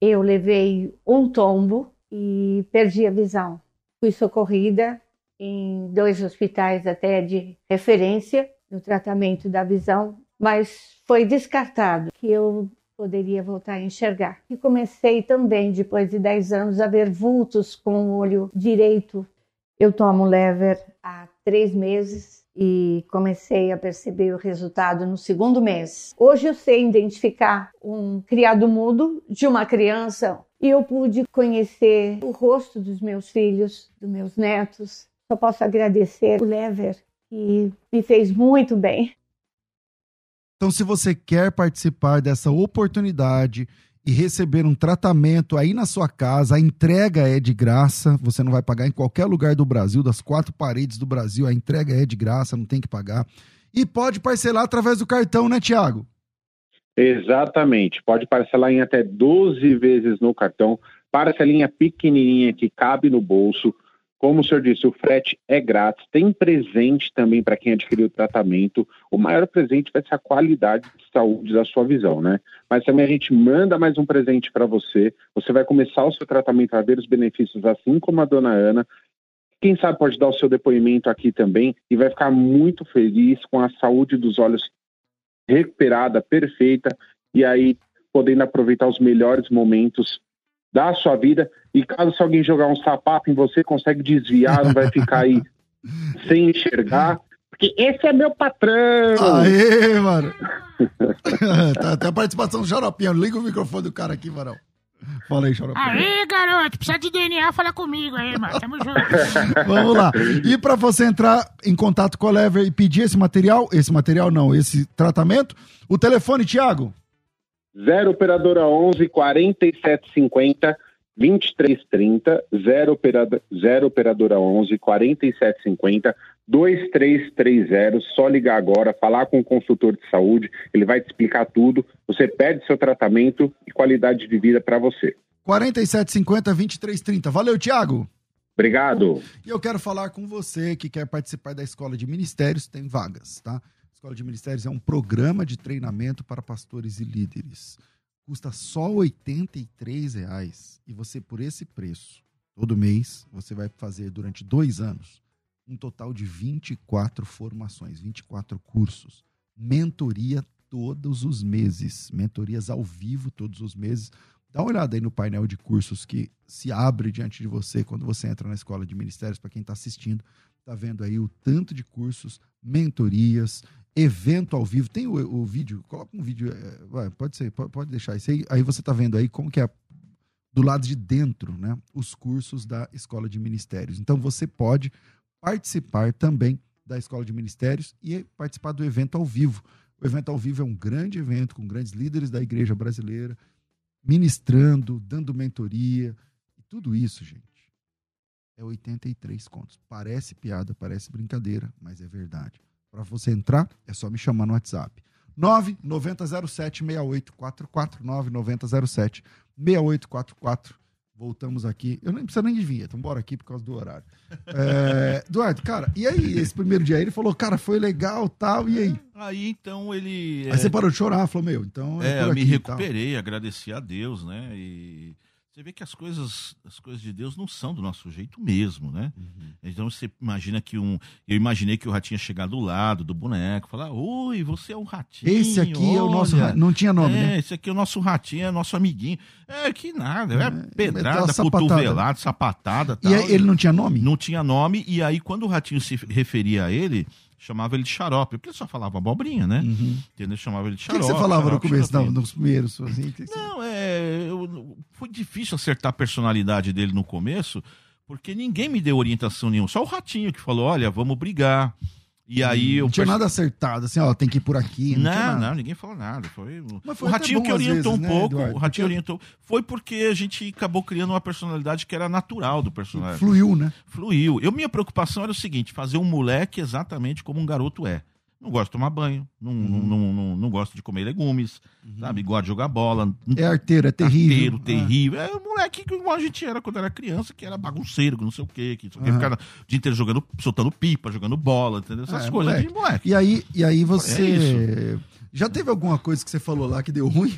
eu levei um tombo e perdi a visão. Fui socorrida em dois hospitais até de referência no tratamento da visão, mas foi descartado que eu poderia voltar a enxergar. E comecei também, depois de 10 anos, a ver vultos com o olho direito. Eu tomo lever há três meses e comecei a perceber o resultado no segundo mês. Hoje eu sei identificar um criado mudo de uma criança e eu pude conhecer o rosto dos meus filhos, dos meus netos, só posso agradecer o Lever, que me fez muito bem. Então, se você quer participar dessa oportunidade e receber um tratamento aí na sua casa, a entrega é de graça, você não vai pagar em qualquer lugar do Brasil, das quatro paredes do Brasil, a entrega é de graça, não tem que pagar. E pode parcelar através do cartão, né, Tiago? Exatamente, pode parcelar em até 12 vezes no cartão, parcelinha pequenininha que cabe no bolso, como o senhor disse, o frete é grátis, tem presente também para quem adquiriu o tratamento. O maior presente vai ser a qualidade de saúde da sua visão, né? Mas também a gente manda mais um presente para você. Você vai começar o seu tratamento, a ver os benefícios, assim como a dona Ana. Quem sabe pode dar o seu depoimento aqui também e vai ficar muito feliz com a saúde dos olhos recuperada, perfeita, e aí podendo aproveitar os melhores momentos da sua vida. E caso se alguém jogar um sapato em você, consegue desviar, não vai ficar aí sem enxergar. Porque esse é meu patrão! Aê, mano! tá, até a participação do Xaropinho. Liga o microfone do cara aqui, Varão. Fala aí, Xarope. Aí, garoto, precisa de DNA, fala comigo aí, mano. Tamo junto. Vamos lá. E para você entrar em contato com a Lever e pedir esse material, esse material não, esse tratamento, o telefone, Thiago? 0 operadora 11 4750 2330 0 operadora, 0 operadora 11 4750 2330, só ligar agora, falar com o consultor de saúde, ele vai te explicar tudo. Você pede seu tratamento e qualidade de vida para você. 4750 2330. Valeu, Thiago. Obrigado. E eu quero falar com você que quer participar da Escola de Ministérios, tem vagas, tá? Escola de Ministérios é um programa de treinamento para pastores e líderes. Custa só 83 reais. E você, por esse preço, todo mês, você vai fazer durante dois anos um total de 24 formações, 24 cursos. Mentoria todos os meses. Mentorias ao vivo todos os meses. Dá uma olhada aí no painel de cursos que se abre diante de você quando você entra na escola de ministérios. Para quem está assistindo, está vendo aí o tanto de cursos, mentorias, evento ao vivo. Tem o, o vídeo, coloca um vídeo, é, vai, pode ser, pode, pode, deixar isso aí. Aí você está vendo aí como que é do lado de dentro, né? Os cursos da Escola de Ministérios. Então você pode participar também da Escola de Ministérios e participar do evento ao vivo. O evento ao vivo é um grande evento com grandes líderes da igreja brasileira, ministrando, dando mentoria. E tudo isso, gente, é 83 contos. Parece piada, parece brincadeira, mas é verdade. Para você entrar, é só me chamar no WhatsApp. 99007-6844. 99007-6844. Voltamos aqui. Eu nem preciso nem de vinheta, vamos aqui por causa do horário. É, Eduardo, cara, e aí, esse primeiro dia aí, ele falou, cara, foi legal tal, e aí? Aí então ele. Aí é... você parou de chorar, falou, meu, então. É, é eu me recuperei, agradeci a Deus, né? E você vê que as coisas, as coisas de Deus não são do nosso jeito mesmo, né? Uhum. Então você imagina que um. Eu imaginei que o ratinho ia chegar do lado do boneco, falar: Oi, você é o ratinho. Esse aqui olha, é o nosso. Não tinha nome, é, né? Esse aqui é o nosso ratinho, é nosso amiguinho. É que nada, é, é pedrada, cotovelada, sapatada. Tal, e ele não tinha nome? Não tinha nome, e aí quando o ratinho se referia a ele chamava ele de xarope, porque ele só falava abobrinha, né? Uhum. Entendeu? Chamava ele de xarope. O que, você falava xarope, no começo, não, nos primeiros? Assim, Não, é. Eu, foi difícil acertar a personalidade dele no começo, porque ninguém me deu orientação nenhuma. Só o ratinho que falou: olha, vamos brigar. E aí não tinha nada acertado, assim, ó, tem que ir por aqui. Não, não, não ninguém falou nada. Foi, foi o Ratinho que orientou vezes, um né, pouco. O Ratinho porque... orientou. Foi porque a gente acabou criando uma personalidade que era natural do personagem. Fluiu, né? Fluiu. Eu, minha preocupação era o seguinte: fazer um moleque exatamente como um garoto é. Não gosto de tomar banho, não, uhum. não, não, não, gosto de comer legumes, uhum. sabe? Gosto de jogar bola. É arteiro, é terrível. Arteiro, terrível. É, é moleque igual a gente era quando era criança, que era bagunceiro, que não sei o quê, que, uhum. ficava o dia inteiro jogando, soltando pipa, jogando bola, entendeu? Essas é, coisas moleque. de moleque. E aí, e aí você. É Já teve alguma coisa que você falou lá que deu ruim?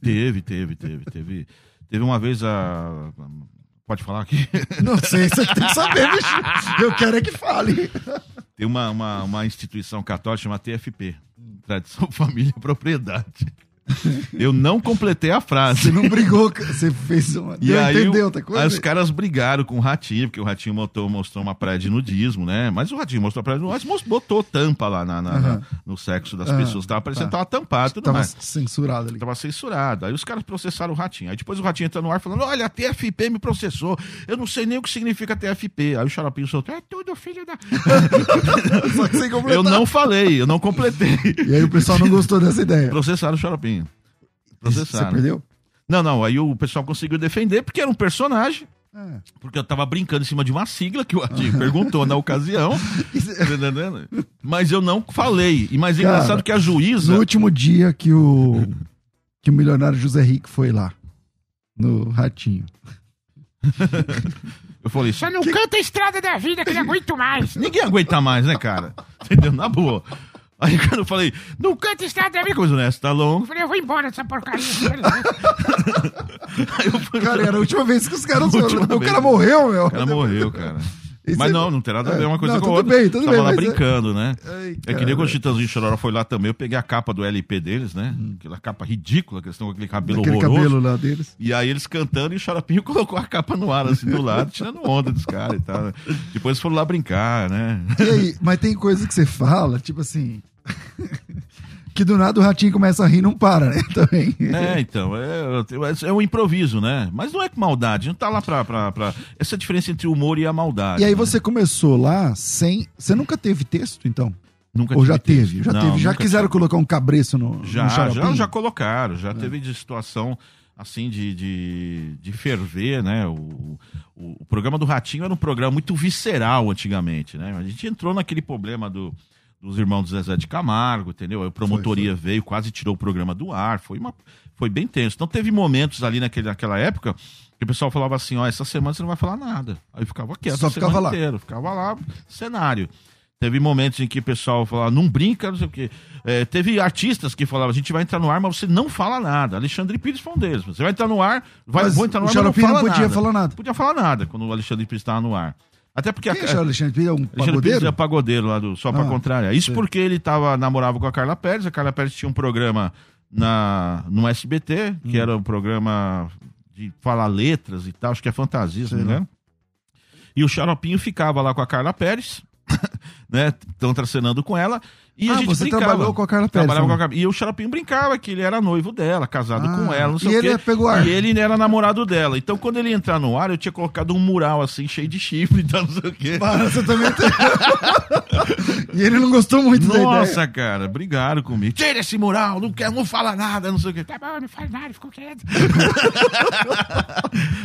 Teve, teve, teve, teve. Teve uma vez a. Pode falar aqui? Não sei, você tem que saber, bicho. Eu quero é que fale. Tem uma, uma, uma instituição católica chamada TFP Tradição, Família e Propriedade. Eu não completei a frase. Você não brigou, você fez uma. E aí, entendeu outra coisa? Aí os caras brigaram com o Ratinho, porque o Ratinho mostrou, mostrou uma praia de nudismo, né? Mas o Ratinho mostrou a praia de nudismo, mas botou tampa lá na, na, uhum. na no sexo das uhum. pessoas. Tava parecendo tá. que tava tampado tudo tava mais. censurado ali. Tava censurado. Aí os caras processaram o Ratinho. Aí depois o Ratinho entra no ar falando: olha, a TFP me processou. Eu não sei nem o que significa TFP. Aí o Xaropinho soltou: é tudo, filho da. Só que sem completar. Eu não falei, eu não completei. E aí o pessoal não gostou dessa ideia. Processaram o Xaropinho. Processaram. Você perdeu? Não, não. Aí o pessoal conseguiu defender porque era um personagem. É. Porque eu tava brincando em cima de uma sigla que o Artigo perguntou na ocasião. Tá mas eu não falei. E mais engraçado que a juíza. No último dia que o, que o milionário José Rico foi lá, no Ratinho. Eu falei, só não que... canta a estrada da vida que não aguento mais. Ninguém aguenta mais, né, cara? Entendeu? Na boa. Aí quando eu falei, não canta estrada da vida, coisa honesta, tá longo. Eu falei, eu vou embora dessa porcaria. eu, cara, era a última vez que os caras. O cara morreu, meu. O cara morreu, cara. Mas não, não tem nada a ver uma coisa não, com a outra. Bem, tudo Tava bem, lá é- brincando, é... né? Ai, é que nem quando o Chitãozinho Chororó foi lá também, eu peguei a capa do LP deles, né? Hum. Aquela capa ridícula, que eles estão com aquele cabelo aquele horroroso. cabelo lá deles. E aí eles cantando e o Xaropinho colocou a capa no ar, assim, do lado, tirando onda dos caras e tal. Depois foram lá brincar, né? E aí, mas tem coisa que você fala, tipo assim... Que do nada o ratinho começa a rir e não para, né? Também. É, então, é, é um improviso, né? Mas não é com maldade, não tá lá pra, pra, pra... Essa é a diferença entre o humor e a maldade. E aí né? você começou lá sem. Você nunca teve texto, então? Nunca Ou já texto. teve? Já Não, teve. Já quiseram tive. colocar um cabreço no, Já, no já, já colocaram, É. já teve de situação assim de, de, de ferver, né? O, o, o programa do Ratinho era um programa muito visceral antigamente, né? A gente entrou naquele problema do, dos irmãos do Zezé de Camargo, entendeu? A promotoria veio, quase tirou o programa do ar, foi, uma, foi bem tenso. Então teve momentos ali naquele, naquela época que o pessoal falava assim, ó, essa semana você não vai falar nada. Aí eu ficava quieto Só ficava lá. inteira, ficava lá, cenário. Teve momentos em que o pessoal falava, não brinca, não sei o quê. É, teve artistas que falavam, a gente vai entrar no ar, mas você não fala nada. Alexandre Pires foi um deles. Você vai entrar no ar, vai, Mas vou entrar no ar, mas não fala não podia nada. falar nada. Podia falar nada quando o Alexandre Pires estava no ar. Até porque Quem a, é o Alexandre Pires? É um Alexandre Pires pagodeiro? é pagodeiro lá do Só pra Ah, Contrariar. Isso sei. porque ele tava, namorava com a Carla Pérez. A Carla Pérez tinha um programa na, no SBT, que Hum. era um programa de falar letras e tal, acho que é fantasia, se não me Sei engano. E o Xaropinho ficava lá com a Carla Pérez, né? Estão tracenando com ela. E a Ah, gente você brincava. trabalhou com a Carla Pérez Trabalhava com a também. Carla- E o Xaropinho brincava que ele era noivo dela, casado Ah, com ela, não sei e o ele quê. pegou ar. E ele era namorado dela. Então, quando ele ia entrar no ar, eu tinha colocado um mural assim, cheio de chifre e tal, não sei o quê. Para, você também tem... e ele não gostou muito da ideia. Nossa, cara, brigaram comigo. Tira esse mural, não quer, não fala nada, não sei o quê. Tá bom, não faz nada, ficou quieto.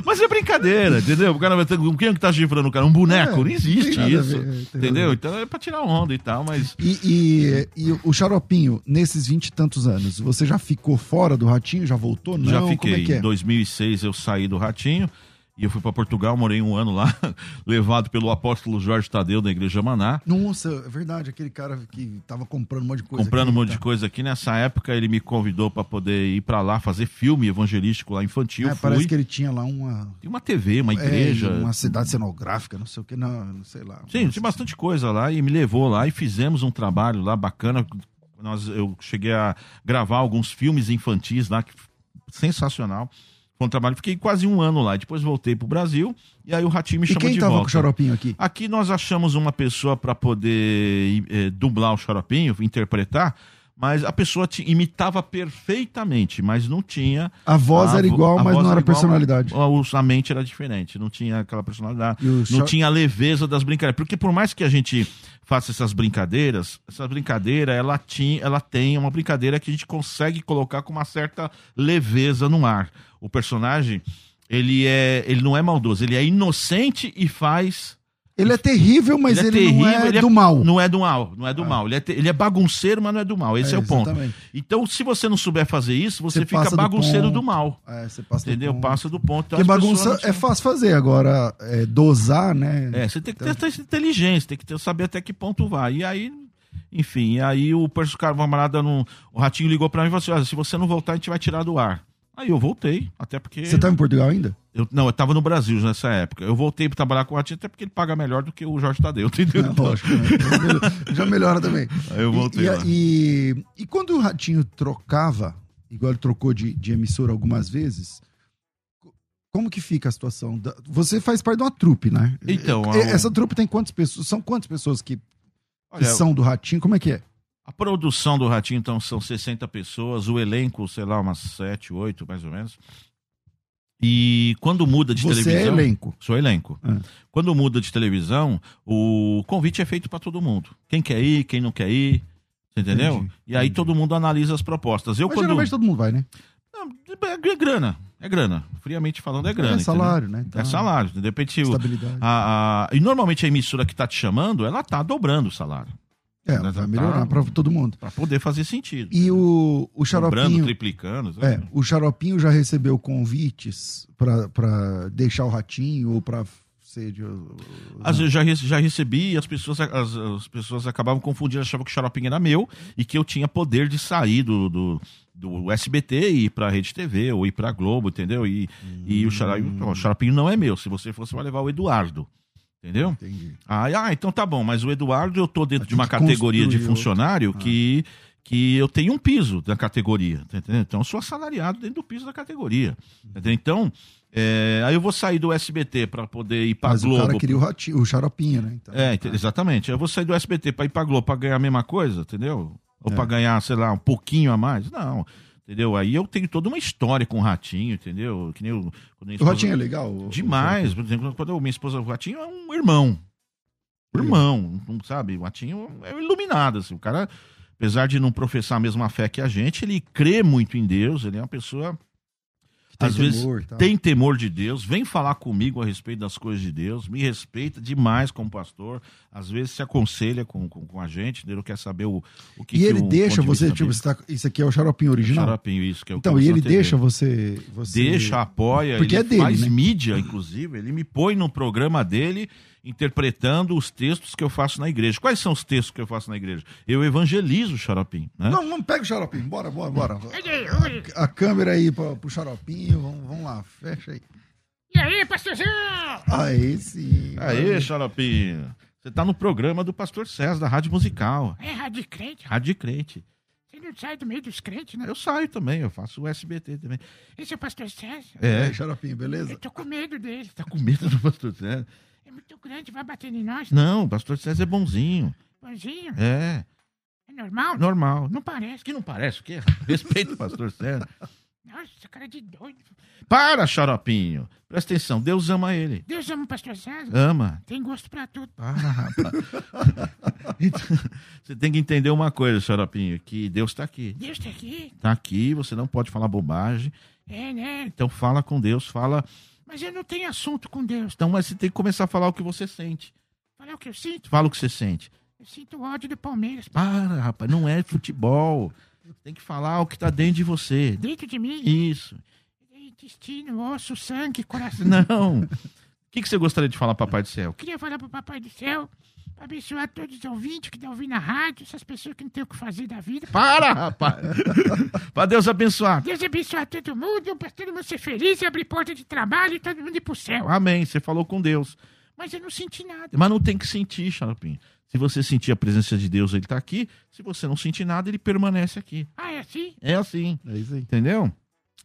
Mas é brincadeira, entendeu? O cara vai ter. Quem é que tá chifrando o cara? Um boneco? É, não existe a isso. ver, a entendeu? Então é pra tirar onda e tal, mas. E, e- e o Xaropinho, nesses vinte e tantos anos, você já ficou fora do Ratinho? Já voltou? Não, já como fiquei. é é? Em 2006 eu saí do Ratinho e eu fui pra Portugal, morei um ano lá, levado pelo apóstolo Jorge Tadeu da Igreja Maná. Nossa, é verdade, aquele cara que tava comprando um monte de coisa. comprando um aqui, monte tá? de coisa aqui. Nessa época, ele me convidou para poder ir para lá fazer filme evangelístico lá infantil. É, fui. parece que ele tinha lá uma, Tem uma TV, uma é, igreja. uma cidade cenográfica, não sei o que, não, não sei lá. Sim, tinha bastante coisa lá e me levou lá e fizemos um trabalho lá bacana. Nós, eu cheguei a gravar alguns filmes infantis lá, que, sensacional. Um trabalho, fiquei quase um ano lá. Depois voltei pro Brasil e aí o Ratinho me E chamou quem de tava volta. com o Xaropinho aqui? Aqui nós achamos uma pessoa para poder eh, dublar o Xaropinho, interpretar, mas a pessoa imitava perfeitamente, mas não tinha. A voz a era igual, mas não era igual, personalidade. a- o- A mente era diferente, não tinha aquela personalidade, E o não tinha a leveza das brincadeiras. Porque por mais que a gente faça essas brincadeiras, essa brincadeira, ela, tinha, ela tem uma brincadeira que a gente consegue colocar com uma certa leveza no ar. O personagem, ele, é, ele não é maldoso, ele é inocente e faz Ele é terrível, mas ele, Ele é não é ele é- do mal. Não é do mal, não é do mal. Ele é, te- ele é bagunceiro, mas não é do mal. Esse é, É, o ponto. Então, se você não souber fazer isso, você, Você fica do bagunceiro ponto. do, mal. É, você passa do Entendeu? ponto. Passa do ponto. Então, Porque bagunça é fácil fazer, agora é, dosar, né? É, você tem que ter essa inteligência, tem que ter, saber até que ponto vai. E aí, enfim, aí o camarada, no, o ratinho ligou pra mim e falou assim: "Olha, se você não voltar, a gente vai tirar do ar. Aí eu voltei, até porque. Você tá em Portugal ainda? Eu, não, eu tava no Brasil nessa época. Eu voltei pra trabalhar com o ratinho, até porque ele paga melhor do que o Jorge Tadeu, entendeu? É, lógico, né? Já melhora- Já melhora também. Aí eu voltei e, lá. e, e quando o Ratinho trocava, igual ele trocou de, de emissora algumas vezes, co- como que fica a situação? Da- Você faz parte de uma trupe, né? Então, a- Essa trupe tem quantas pessoas? São quantas pessoas que, que Olha, são do Ratinho? Como é que é? A produção do Ratinho, então, são 60 pessoas, o elenco, sei lá, umas 7, 8, mais ou menos. E quando muda de Você é televisão. elenco. Sou elenco. Ah. Quando muda de televisão, o convite é feito para todo mundo. Quem quer ir, quem não quer ir. Você entendeu? Entendi, e aí entendi. todo mundo analisa as propostas. Eu Mas quando. geralmente todo mundo vai, né? É, é grana. É grana. Friamente falando, é grana. é salário, né? entendeu? Então, É salário. De repente, Estabilidade. a, a- e normalmente a emissora que tá te chamando, ela tá dobrando o salário. É, né, vai tá- melhorar pra todo mundo. Para poder fazer sentido. E o, o Dobrando, Xaropinho... triplicando. É, o Xaropinho já recebeu convites pra deixar o Ratinho ou pra ser de... Às vezes já, já recebi e as pessoas, as, as pessoas acabavam confundindo, achavam que o Xaropinho era meu e que eu tinha poder de sair do, do, do SBT e ir pra Rede TV ou ir pra Globo, entendeu? E, e o, Xaropinho, o não é meu. Se você você vai levar o Eduardo. Entendeu? Entendi. Ah, ah, então tá bom, mas o Eduardo eu tô dentro de uma categoria de funcionário outro. que, que eu tenho um piso da categoria, tá entendendo? Então eu sou assalariado dentro do piso da categoria. tá? Então, é, aí eu vou sair do SBT para poder ir pra Mas Globo. o cara queria o, Ratinho, o Xaropinho, né? Então, É, ent- exatamente. Eu vou sair do SBT para ir pra Globo para ganhar a mesma coisa, entendeu? Ou É. pra ganhar, sei lá, um pouquinho a mais. Não. Entendeu? Aí eu tenho toda uma história com o Ratinho, entendeu? Que nem eu, minha O Ratinho é esposa- legal? Demais. Por exemplo, quando eu- minha esposa, o Ratinho é um irmão. Irmão, não sabe? O Ratinho é iluminado, assim. O cara, apesar de não professar a mesma fé que a gente, ele crê muito em Deus, ele é uma pessoa Tem às vezes temor tal. tem temor de Deus, vem falar comigo a respeito das coisas de Deus, me respeita demais como pastor, às vezes se aconselha com, com, com a gente, ele quer saber o, o que E que ele deixa você, tipo, você tá- isso aqui é o xaropinho original? Xaropinho, isso, que é o Então, e ele deixa você, você... Deixa, apoia, Porque ele é dele, faz né? mídia, inclusive, ele me põe no programa dele interpretando os textos que eu faço na igreja. Quais são os textos que eu faço na igreja? Eu evangelizo o Xaropim, né? Não, não pega o xaropinho, bora, bora, bora. Oi. A câmera aí pra, pro xaropinho, vamos, vamos lá, fecha aí. E aí, pastorzão? Aí sim. Aê, Xaropim, você tá no programa do Pastor César, da Rádio Musical, É rádio crente. Rádio Crente. Você não sai do meio dos crentes, né? Eu saio também, eu faço o SBT também. Esse é o pastor César. É, É, xaropinho, beleza? Eu tô com medo dele. tá com medo do Pastor César? É muito grande, vai bater em nós. Não, o Pastor César é bonzinho. Bonzinho. É, É normal? normal. Não parece. Que não parece o quê? Respeito o Pastor César. Nossa, cara de doido. Para, Xaropinho. Presta atenção, Deus ama ele. Deus ama o pastor César. Ama. Tem gosto pra tudo. Para, rapaz. Então, você tem que entender uma coisa, Xaropinho, que Deus está aqui. Deus tá aqui. Está aqui, você não pode falar bobagem. É, né? Então fala com Deus, fala. Mas eu não tenho assunto com Deus. Então, mas você tem que começar a falar o que você sente. Falar o que eu sinto. Fala o que você sente. Eu sinto ódio do Palmeiras. Para, rapaz, não é futebol. Tem que falar o que tá dentro de você. Dentro de mim. Isso. Intestino, osso, sangue, coração. Não. O que, que você gostaria de falar, Papai do Céu? Queria falar pro Papai do Céu, pra abençoar todos os ouvintes que estão ouvindo a rádio, essas pessoas que não têm o que fazer da vida. Para, rapaz. pra Deus abençoar. Deus abençoar todo mundo, pra todo mundo ser feliz e abrir porta de trabalho e todo mundo ir pro céu. Amém. Você falou com Deus. Mas eu não senti nada. Mas não tem que sentir, Xaropinho. Se você sentir a presença de Deus, ele tá aqui. Se você não sentir nada, ele permanece aqui. Ah, é assim? É assim. É isso aí. Entendeu?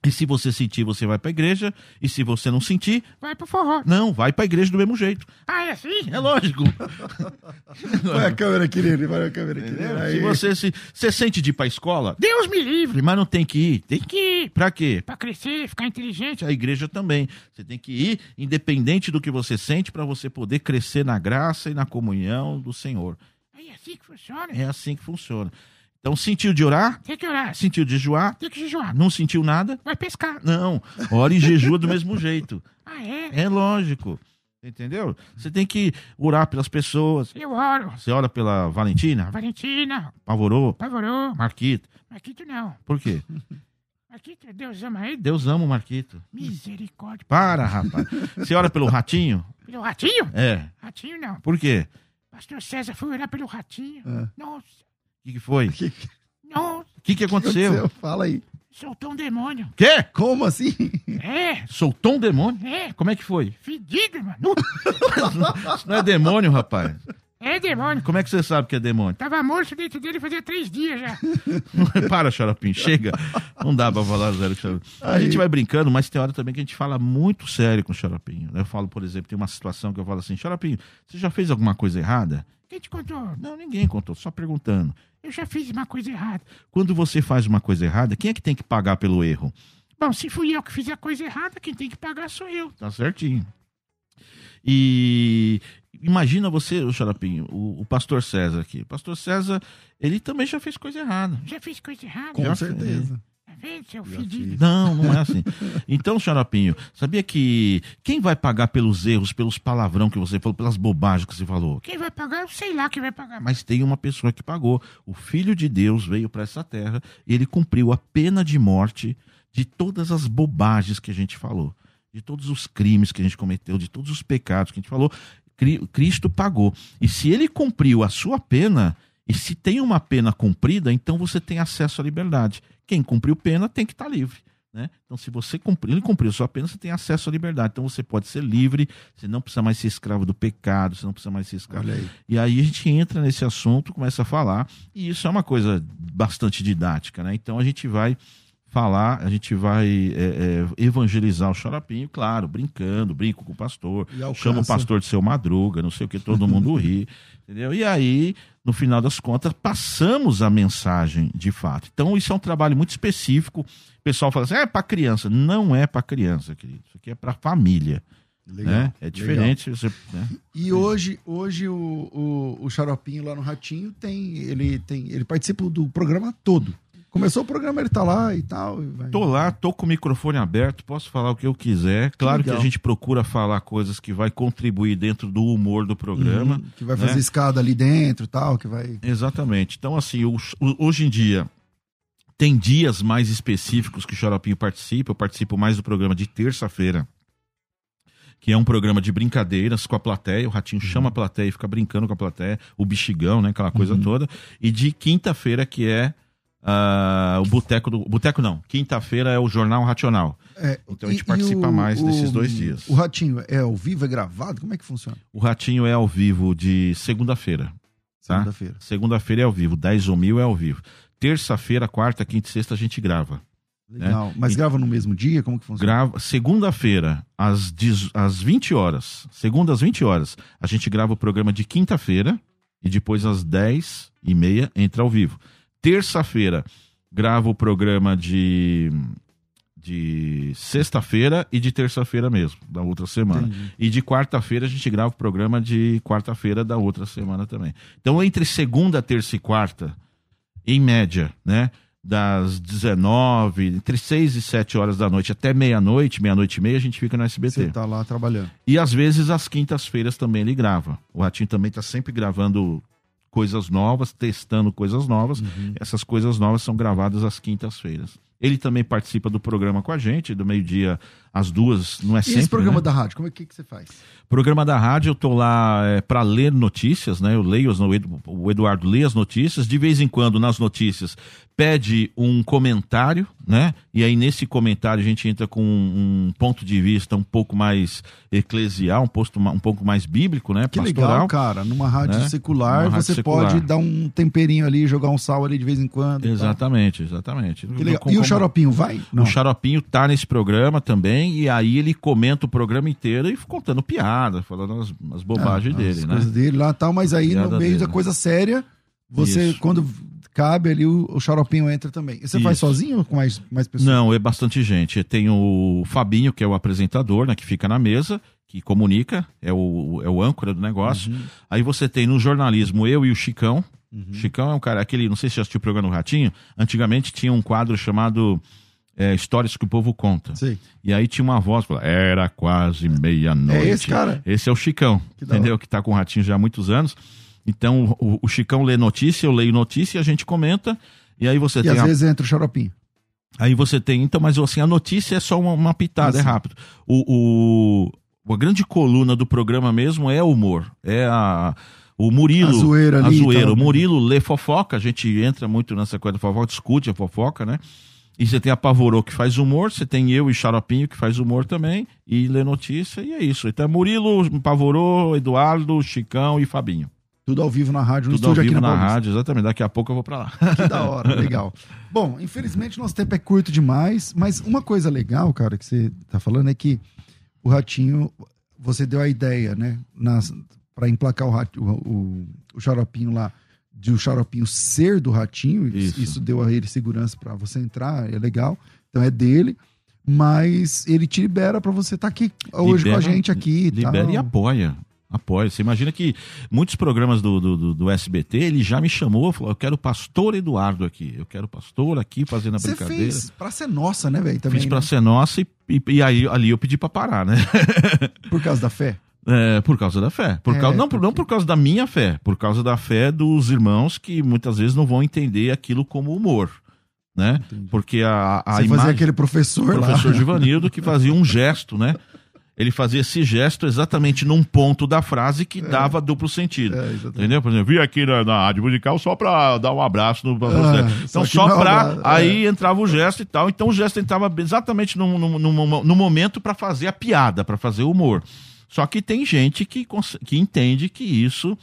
E se você sentir, você vai pra igreja. E se você não sentir, Vai pro forró. não, vai pra igreja do mesmo jeito. Ah, é assim? É lógico. Põe a câmera nele, põe a câmera nele. Aí. Se você se você sente de ir pra escola, Deus me livre. mas não tem que ir. Tem que Que ir. Pra quê? pra crescer, ficar inteligente. A igreja também. Você tem que ir, independente do que você sente, pra você poder crescer na graça e na comunhão do Senhor. Aí é assim que funciona. É assim que funciona. Então, sentiu de orar? Tem que orar. Sentiu de jejuar? Tem que jejuar. Não sentiu nada? Vai pescar. Não. Ora e jejua do mesmo jeito. Ah, é? É lógico. Entendeu? Você tem que orar pelas pessoas. Eu oro. Você ora pela Valentina, Valentina, Pavorô, Pavorô, Marquito. Marquito não. Por quê? Marquito, Deus ama ele. Deus ama o Marquito. Misericórdia. Para, rapaz. Você ora pelo ratinho? Pelo ratinho? É. Ratinho não. Por quê? Pastor César foi orar pelo ratinho. É. Nossa, O que, que foi? O Que que que, que aconteceu? aconteceu? Fala aí. soltou um demônio. Quê? Como assim? É, Soltou um demônio? é, Como é que foi? fedido, mano. Isso não é demônio, rapaz. É demônio. Como é que você sabe que é demônio? Tava morto dentro dele fazia três dias já. Para, xaropinho, chega. Não dá pra falar sério com. A gente vai brincando, mas tem hora também que a gente fala muito sério com o xaropinho. Eu falo, por exemplo, tem uma situação que eu falo assim, xaropinho, você já fez alguma coisa errada? Quem te contou? Não, ninguém contou, só perguntando. Eu já fiz uma coisa errada. Quando você faz uma coisa errada, quem é que tem que pagar pelo erro? Bom, se fui eu que fiz a coisa errada, quem tem que pagar sou eu. Tá certinho. E imagina você, o xaropinho, o, o pastor César aqui. O pastor César, ele também já fez coisa errada. Já fiz coisa errada. Com Já certeza. Tá seu fedido? Não, não é assim. Então, xaropinho, sabia que quem vai pagar pelos erros, pelos palavrão que você falou, pelas bobagens que você falou? Quem vai pagar, eu sei lá quem vai pagar. Mas tem uma pessoa que pagou. O Filho de Deus veio para essa terra e ele cumpriu a pena de morte de todas as bobagens que a gente falou, de todos os crimes que a gente cometeu, de todos os pecados que a gente falou. Cri- Cristo pagou. E se ele cumpriu a sua pena, e se tem uma pena cumprida, então você tem acesso à liberdade. Quem cumpriu pena tem que estar livre. Né? Então, se você cumpriu, ele cumpriu sua pena, você tem acesso à liberdade. Então, você pode ser livre, você não precisa mais ser escravo do pecado, você não precisa mais ser escravo aí. e aí a gente entra nesse assunto, começa a falar, e isso é uma coisa bastante didática, né? Então a gente vai falar, a gente vai é, é, evangelizar o xaropinho, claro, brincando, brinco com o pastor, chama o pastor de seu madruga, não sei o que, todo mundo ri, entendeu? E aí, no final das contas, passamos a mensagem de fato. Então, isso é um trabalho muito específico. O pessoal fala assim, é para criança. Não é para criança, querido. Isso aqui é para família. Legal, né? É diferente. Você, né? E hoje, hoje o, o, o Xaropinho lá no Ratinho tem ele, tem. ele participa do programa todo. Começou o programa, ele tá lá e tal. Vai... Tô lá, tô com o microfone aberto, posso falar o que eu quiser. Claro que, que a gente procura falar coisas que vai contribuir dentro do humor do programa. Uhum, que vai fazer né? escada ali dentro e tal, que vai. Exatamente. Então, assim, hoje em dia, tem dias mais específicos que o Xaropinho participa. Eu participo mais do programa de terça-feira que é um programa de brincadeiras com a plateia. O Ratinho uhum. chama a plateia e fica brincando com a plateia, o bexigão, né? Aquela coisa uhum. toda. E de quinta-feira, que é uh, o Boteco do. Boteco não, quinta-feira é o Jornal Racional. É, então a gente e, participa e o, mais o, desses dois dias. O Ratinho é ao vivo, é gravado? Como é que funciona? O Ratinho é ao vivo de segunda-feira. Tá? Segunda-feira. Segunda-feira é ao vivo, 10 ou mil é ao vivo. Terça-feira, quarta, quinta e sexta a gente grava. Legal. Né? Mas e, grava no mesmo dia? Como que funciona? Grava segunda-feira, às, às 20 horas. Segunda às 20 horas. A gente grava o programa de quinta-feira e depois às 10 e meia entra ao vivo. Terça-feira, grava o programa de, de sexta-feira e de terça-feira mesmo, da outra semana. Entendi. E de quarta-feira a gente grava o programa de quarta-feira da outra semana também. Então, entre segunda, terça e quarta, em média, né? das 19, entre 6 e 7 horas da noite até meia-noite, meia-noite e meia, a gente fica no SBT. Você tá lá trabalhando. E às vezes às quintas-feiras também ele grava. O Ratinho também tá sempre gravando coisas novas, testando coisas novas. Uhum. Essas coisas novas são gravadas às quintas-feiras. Ele também participa do programa com a gente, do meio-dia às duas, não é e sempre. Esse programa né? da rádio, como é que, que você faz? Programa da rádio, eu tô lá é, para ler notícias, né? Eu leio, o Eduardo lê as notícias. De vez em quando, nas notícias, pede um comentário, né? E aí nesse comentário a gente entra com um, ponto de vista um pouco mais eclesial, um, posto, um pouco mais bíblico, né? Que Pastoral, legal, cara. Numa rádio né? secular, Numa você secular. pode dar um temperinho ali, jogar um sal ali de vez em quando. Exatamente, exatamente. Legal. Com, e o Xaropinho vai? Não. O Xaropinho tá nesse programa também, e aí ele comenta o programa inteiro e contando piada, falando as, as bobagens é, dele, as né? coisas dele lá tal, mas aí piada no meio dele. da coisa séria, você, Isso. quando cabe ali, o, o xaropinho entra também. E você Isso. faz sozinho ou com mais, mais pessoas? Não, é bastante gente. Tem o Fabinho, que é o apresentador, né, que fica na mesa, que comunica, é o, é o âncora do negócio. Uhum. Aí você tem no jornalismo eu e o Chicão. Uhum. Chicão é um cara, aquele, não sei se você assistiu o programa do Ratinho, antigamente tinha um quadro chamado é, Histórias que o Povo Conta. Sim. E aí tinha uma voz, fala, era quase meia-noite. É esse cara? Esse é o Chicão, que entendeu? Que tá com o Ratinho já há muitos anos. Então o, o, Chicão lê notícia, eu leio notícia, a gente comenta, e aí você e tem. às a... vezes entra o xaropinho. Aí você tem, então, mas assim, a notícia é só uma, uma pitada, assim. é rápido. O, o, a grande coluna do programa mesmo é o humor. É a. O Murilo. A zoeira ali. A zoeira. O Murilo lê fofoca, a gente entra muito nessa coisa da fofoca, discute a fofoca, né? E você tem a Pavorô que faz humor, você tem eu e Xaropinho que faz humor também, e lê notícia, e é isso. Então é Murilo, Pavorô, Eduardo, Chicão e Fabinho. Tudo ao vivo na rádio, no Tudo estúdio ao vivo aqui na, na rádio, exatamente. Daqui a pouco eu vou para lá. Que da hora, legal. Bom, infelizmente nosso tempo é curto demais, mas uma coisa legal, cara, que você tá falando é que o Ratinho, você deu a ideia, né, para emplacar o, rato, o, o, o xaropinho lá, de o xaropinho ser do Ratinho, isso, isso deu a ele segurança para você entrar, é legal, então é dele mas ele te libera para você estar tá aqui hoje libera, com a gente aqui. Libera tal. e apoia. Apoio. Você imagina que muitos programas do, do, do, SBT, ele já me chamou, falou: eu quero o pastor Eduardo aqui. Eu quero o pastor aqui fazendo a Você brincadeira. Fez pra ser nossa, né, velho? Fiz né? pra ser nossa e, e, e, aí ali eu pedi pra parar, né? Por causa da fé? É, por causa da fé. Por é, causa, não, porque... não por causa da minha fé, por causa da fé dos irmãos que muitas vezes não vão entender aquilo como humor. Né? Porque a, a Você imagem, fazia aquele professor professor lá. Givanildo que fazia um gesto, né? ele fazia esse gesto exatamente num ponto da frase que é. dava duplo sentido. É, entendeu? Por exemplo, vim aqui na, na rádio musical só para dar um abraço no pra você. Ah, então, só, só para. Aí é. entrava o gesto e tal. Então, o gesto entrava exatamente no, no, no, no momento para fazer a piada, para fazer o humor. Só que tem gente que, que entende que isso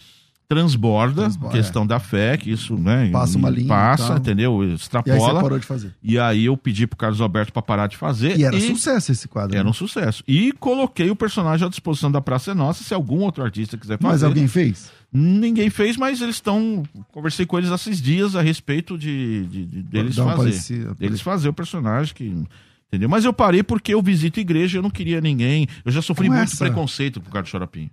transborda, Transborda, questão da fé, que isso, né? Passa uma linha e Passa, tal. entendeu? E aí você Extrapola. parou de fazer. E aí eu pedi pro Carlos Alberto pra parar de fazer. E era sucesso esse quadro. Era né? um sucesso. E coloquei o personagem à disposição da Praça é Nossa, se algum outro artista quiser fazer. Mas alguém fez? Ninguém fez, mas eles estão. Conversei com eles esses dias a respeito de, de- de- deles fazer. parecida- Deles fazer o personagem que. Entendeu? Mas eu parei porque eu visito igreja, eu não queria ninguém. Eu já sofri Com muito essa- preconceito por causa do Xaropim.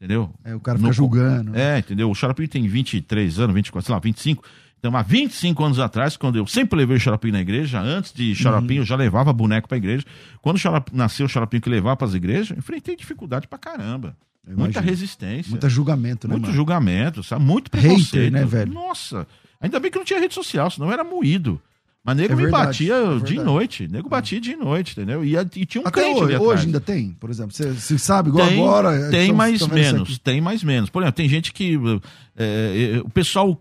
Entendeu? Aí o cara fica No- julgando. É, entendeu? O Xaropim tem 23 anos, 24, sei lá, 25. Então, há 25 anos atrás, quando eu sempre levei o Xaropim na igreja, antes de Xaropim, Uhum. eu já levava boneco pra igreja. Quando o Xaropim, nasceu o Xaropim que levava pras igrejas, eu enfrentei dificuldade pra caramba. Eu Muita imagino. resistência. Muito julgamento, né, Muito mano? julgamento, sabe? Muito Hater, preconceito. né, velho? Nossa. Ainda bem que não tinha rede social, senão era moído. Mas nego É me verdade, batia é de noite. Nego batia de noite, entendeu? E, e tinha um Até crente hoje, hoje ainda tem, por exemplo. Você, você sabe, igual Tem, agora. tem então, mais isso menos, tem mais menos. Por exemplo, tem gente que é, o pessoal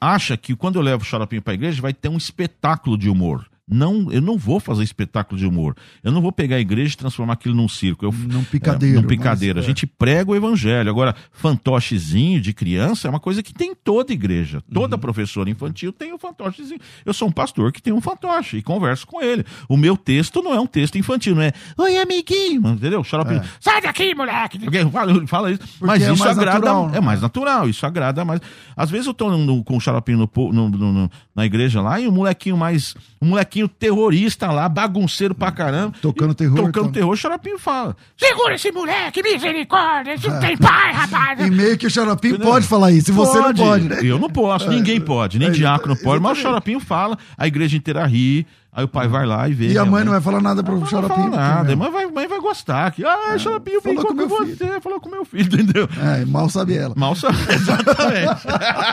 acha que quando eu levo o xaropinho para a igreja vai ter um espetáculo de humor. Não, eu não vou fazer espetáculo de humor. Eu não vou pegar a igreja e transformar aquilo num circo. Eu, Num picadeiro, É, num picadeiro. mas, a é. gente prega o evangelho. Agora, fantochezinho de criança é uma coisa que tem em toda igreja. Toda Uhum. professora infantil tem um fantochezinho. Eu sou um pastor que tem um fantoche e converso com ele. O meu texto não é um texto infantil, não é Oi, amiguinho, entendeu? Xaropinho. É. Sai daqui, moleque! Alguém fala, fala isso. mas é isso agrada. natural, né? É mais natural, isso agrada mais. Às vezes eu tô no- com o xaropinho no, no- na igreja lá e o molequinho mais. Um molequinho terrorista lá, bagunceiro pra caramba. Tocando terror, Tocando então. terror, o xaropinho fala. Segura esse moleque, misericórdia! Isso não tem pai, rapaz! E meio que o xaropinho pode falar isso, e você não pode, né? Eu não posso, ninguém pode, nem É, diácono pode, mas o xaropinho fala, a igreja inteira ri, aí o pai vai lá e vê. E a mãe realmente. não vai falar nada pro Não xaropinho. fala porque, nada, a mãe vai, mãe vai gostar. Que, ah, xaropinho falou brincou com com, meu você, falou com meu filho, entendeu? É, mal sabe ela. Mal sabe, exatamente.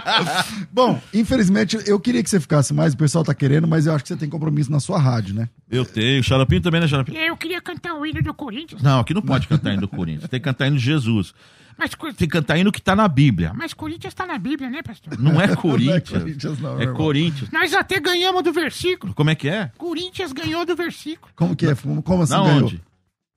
Bom, infelizmente, eu queria que você ficasse mais, o pessoal tá querendo, mas eu acho que você tem compromisso na sua rádio, né? Eu tenho, xaropinho também, né, xaropinho? Eu queria cantar o hino do Corinthians, Não, aqui não pode cantar hino do Corinthians, tem que cantar hino de Jesus. Mas, Tem que cantar hino que tá na Bíblia. mas Corinthians tá na Bíblia, né, pastor? Não é Corinthians. Corinthians, não, é meu irmão. Corinthians. Nós até ganhamos do versículo. Como é que é? Corinthians ganhou do versículo. Como que é? Como, assim Na ganhou? onde?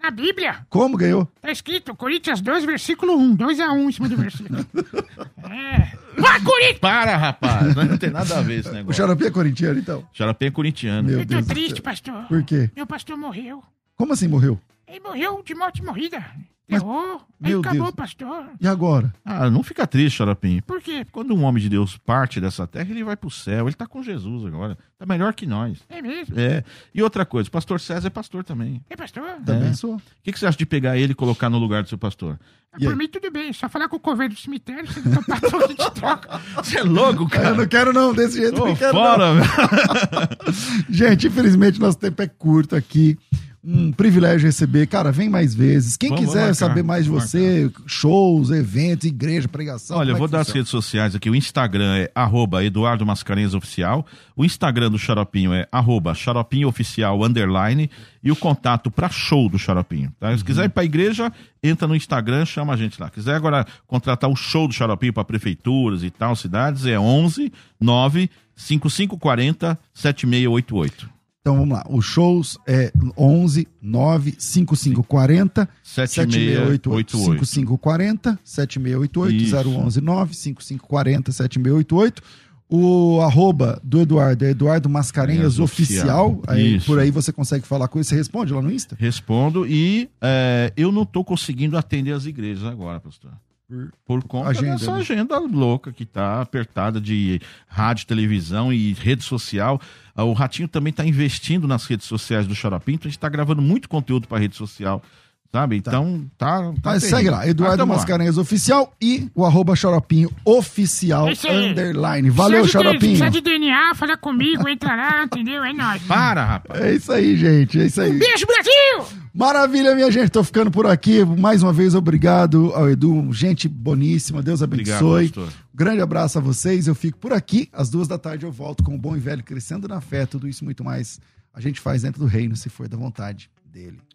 Na Bíblia, Como ganhou? tá escrito Coríntians 2, versículo 1. 2 a 1 em cima do versículo. É. Vai, Corinthians! Para, rapaz. Não tem nada a ver esse O negócio. xaropinho é corintiano, então? Xaropinho é corintiano. Meu Eu tô Deus do triste, céu. pastor. Por quê? Meu pastor morreu. Como assim morreu? Ele morreu de morte morrida. Mas- Errou. Aí meu acabou, Deus. pastor. E agora? Ah, não fica triste, Xaropinho. Por quê? Quando um homem de Deus parte dessa terra, ele vai pro céu. Ele tá com Jesus agora. Tá melhor que nós. É mesmo? É. E outra coisa, o pastor César é pastor também. É, pastor? Também É. sou. O que, que você acha de pegar ele e colocar no lugar do seu pastor? E Por aí? mim, tudo bem. Só falar com o coveiro do cemitério, se ele topar, então a gente troca. Você é louco, Eu cara? não quero não, desse jeito eu Ô, não quero não. fora, velho. Gente, infelizmente nosso tempo é curto aqui. Um privilégio receber. Cara, vem mais vezes. Quem Vamos, quiser vamos marcar, saber mais de você, shows, eventos, igreja, pregação. Olha, eu como vou é dar as funciona? redes sociais aqui. O Instagram é arroba Eduardo Mascarenhas Oficial. O Instagram do Xaropinho é arroba Xaropinho Oficial underline. E o contato para show do Xaropinho. Tá? Se quiser ir pra igreja, entra no Instagram, chama a gente lá. Quiser agora contratar o show do Xaropinho para prefeituras e tal, cidades, é 11 9 5540 7688. Então vamos lá. Os shows é 11 9 5540 7688. 5540 7688 Isso. 011 9 5540 7688 o arroba do Eduardo é Eduardo Mascarenhas É, Oficial. oficial. Aí, por aí você consegue falar com ele. Você responde lá no Insta? Respondo e é, eu não estou conseguindo atender as igrejas agora, pastor. Por- Por conta Agenda, dessa né? agenda louca que tá apertada de rádio, televisão e rede social. Ah, O Ratinho também está investindo nas redes sociais do Xaropinto. A gente está gravando muito conteúdo para rede social, sabe? Então tá. tá Mas terrível. segue lá, Eduardo tamo lá. Mascarenhas Oficial e o arroba Xaropinho Oficial aí. Underline. Valeu, Precisa de- Xaropinho. Precisa de DNA, fala comigo, entra lá, entendeu? É nóis. Para, rapaz. É isso aí, gente. É isso aí. Beijo, Brasil! Maravilha, minha gente. Tô ficando por aqui. Mais uma vez, obrigado ao Edu. Gente boníssima. Deus Obrigado, abençoe. pastor. Grande abraço a vocês. Eu fico por aqui. Às duas da tarde eu volto com o bom e velho crescendo na fé. Tudo isso e muito mais a gente faz dentro do reino, se for da vontade dele.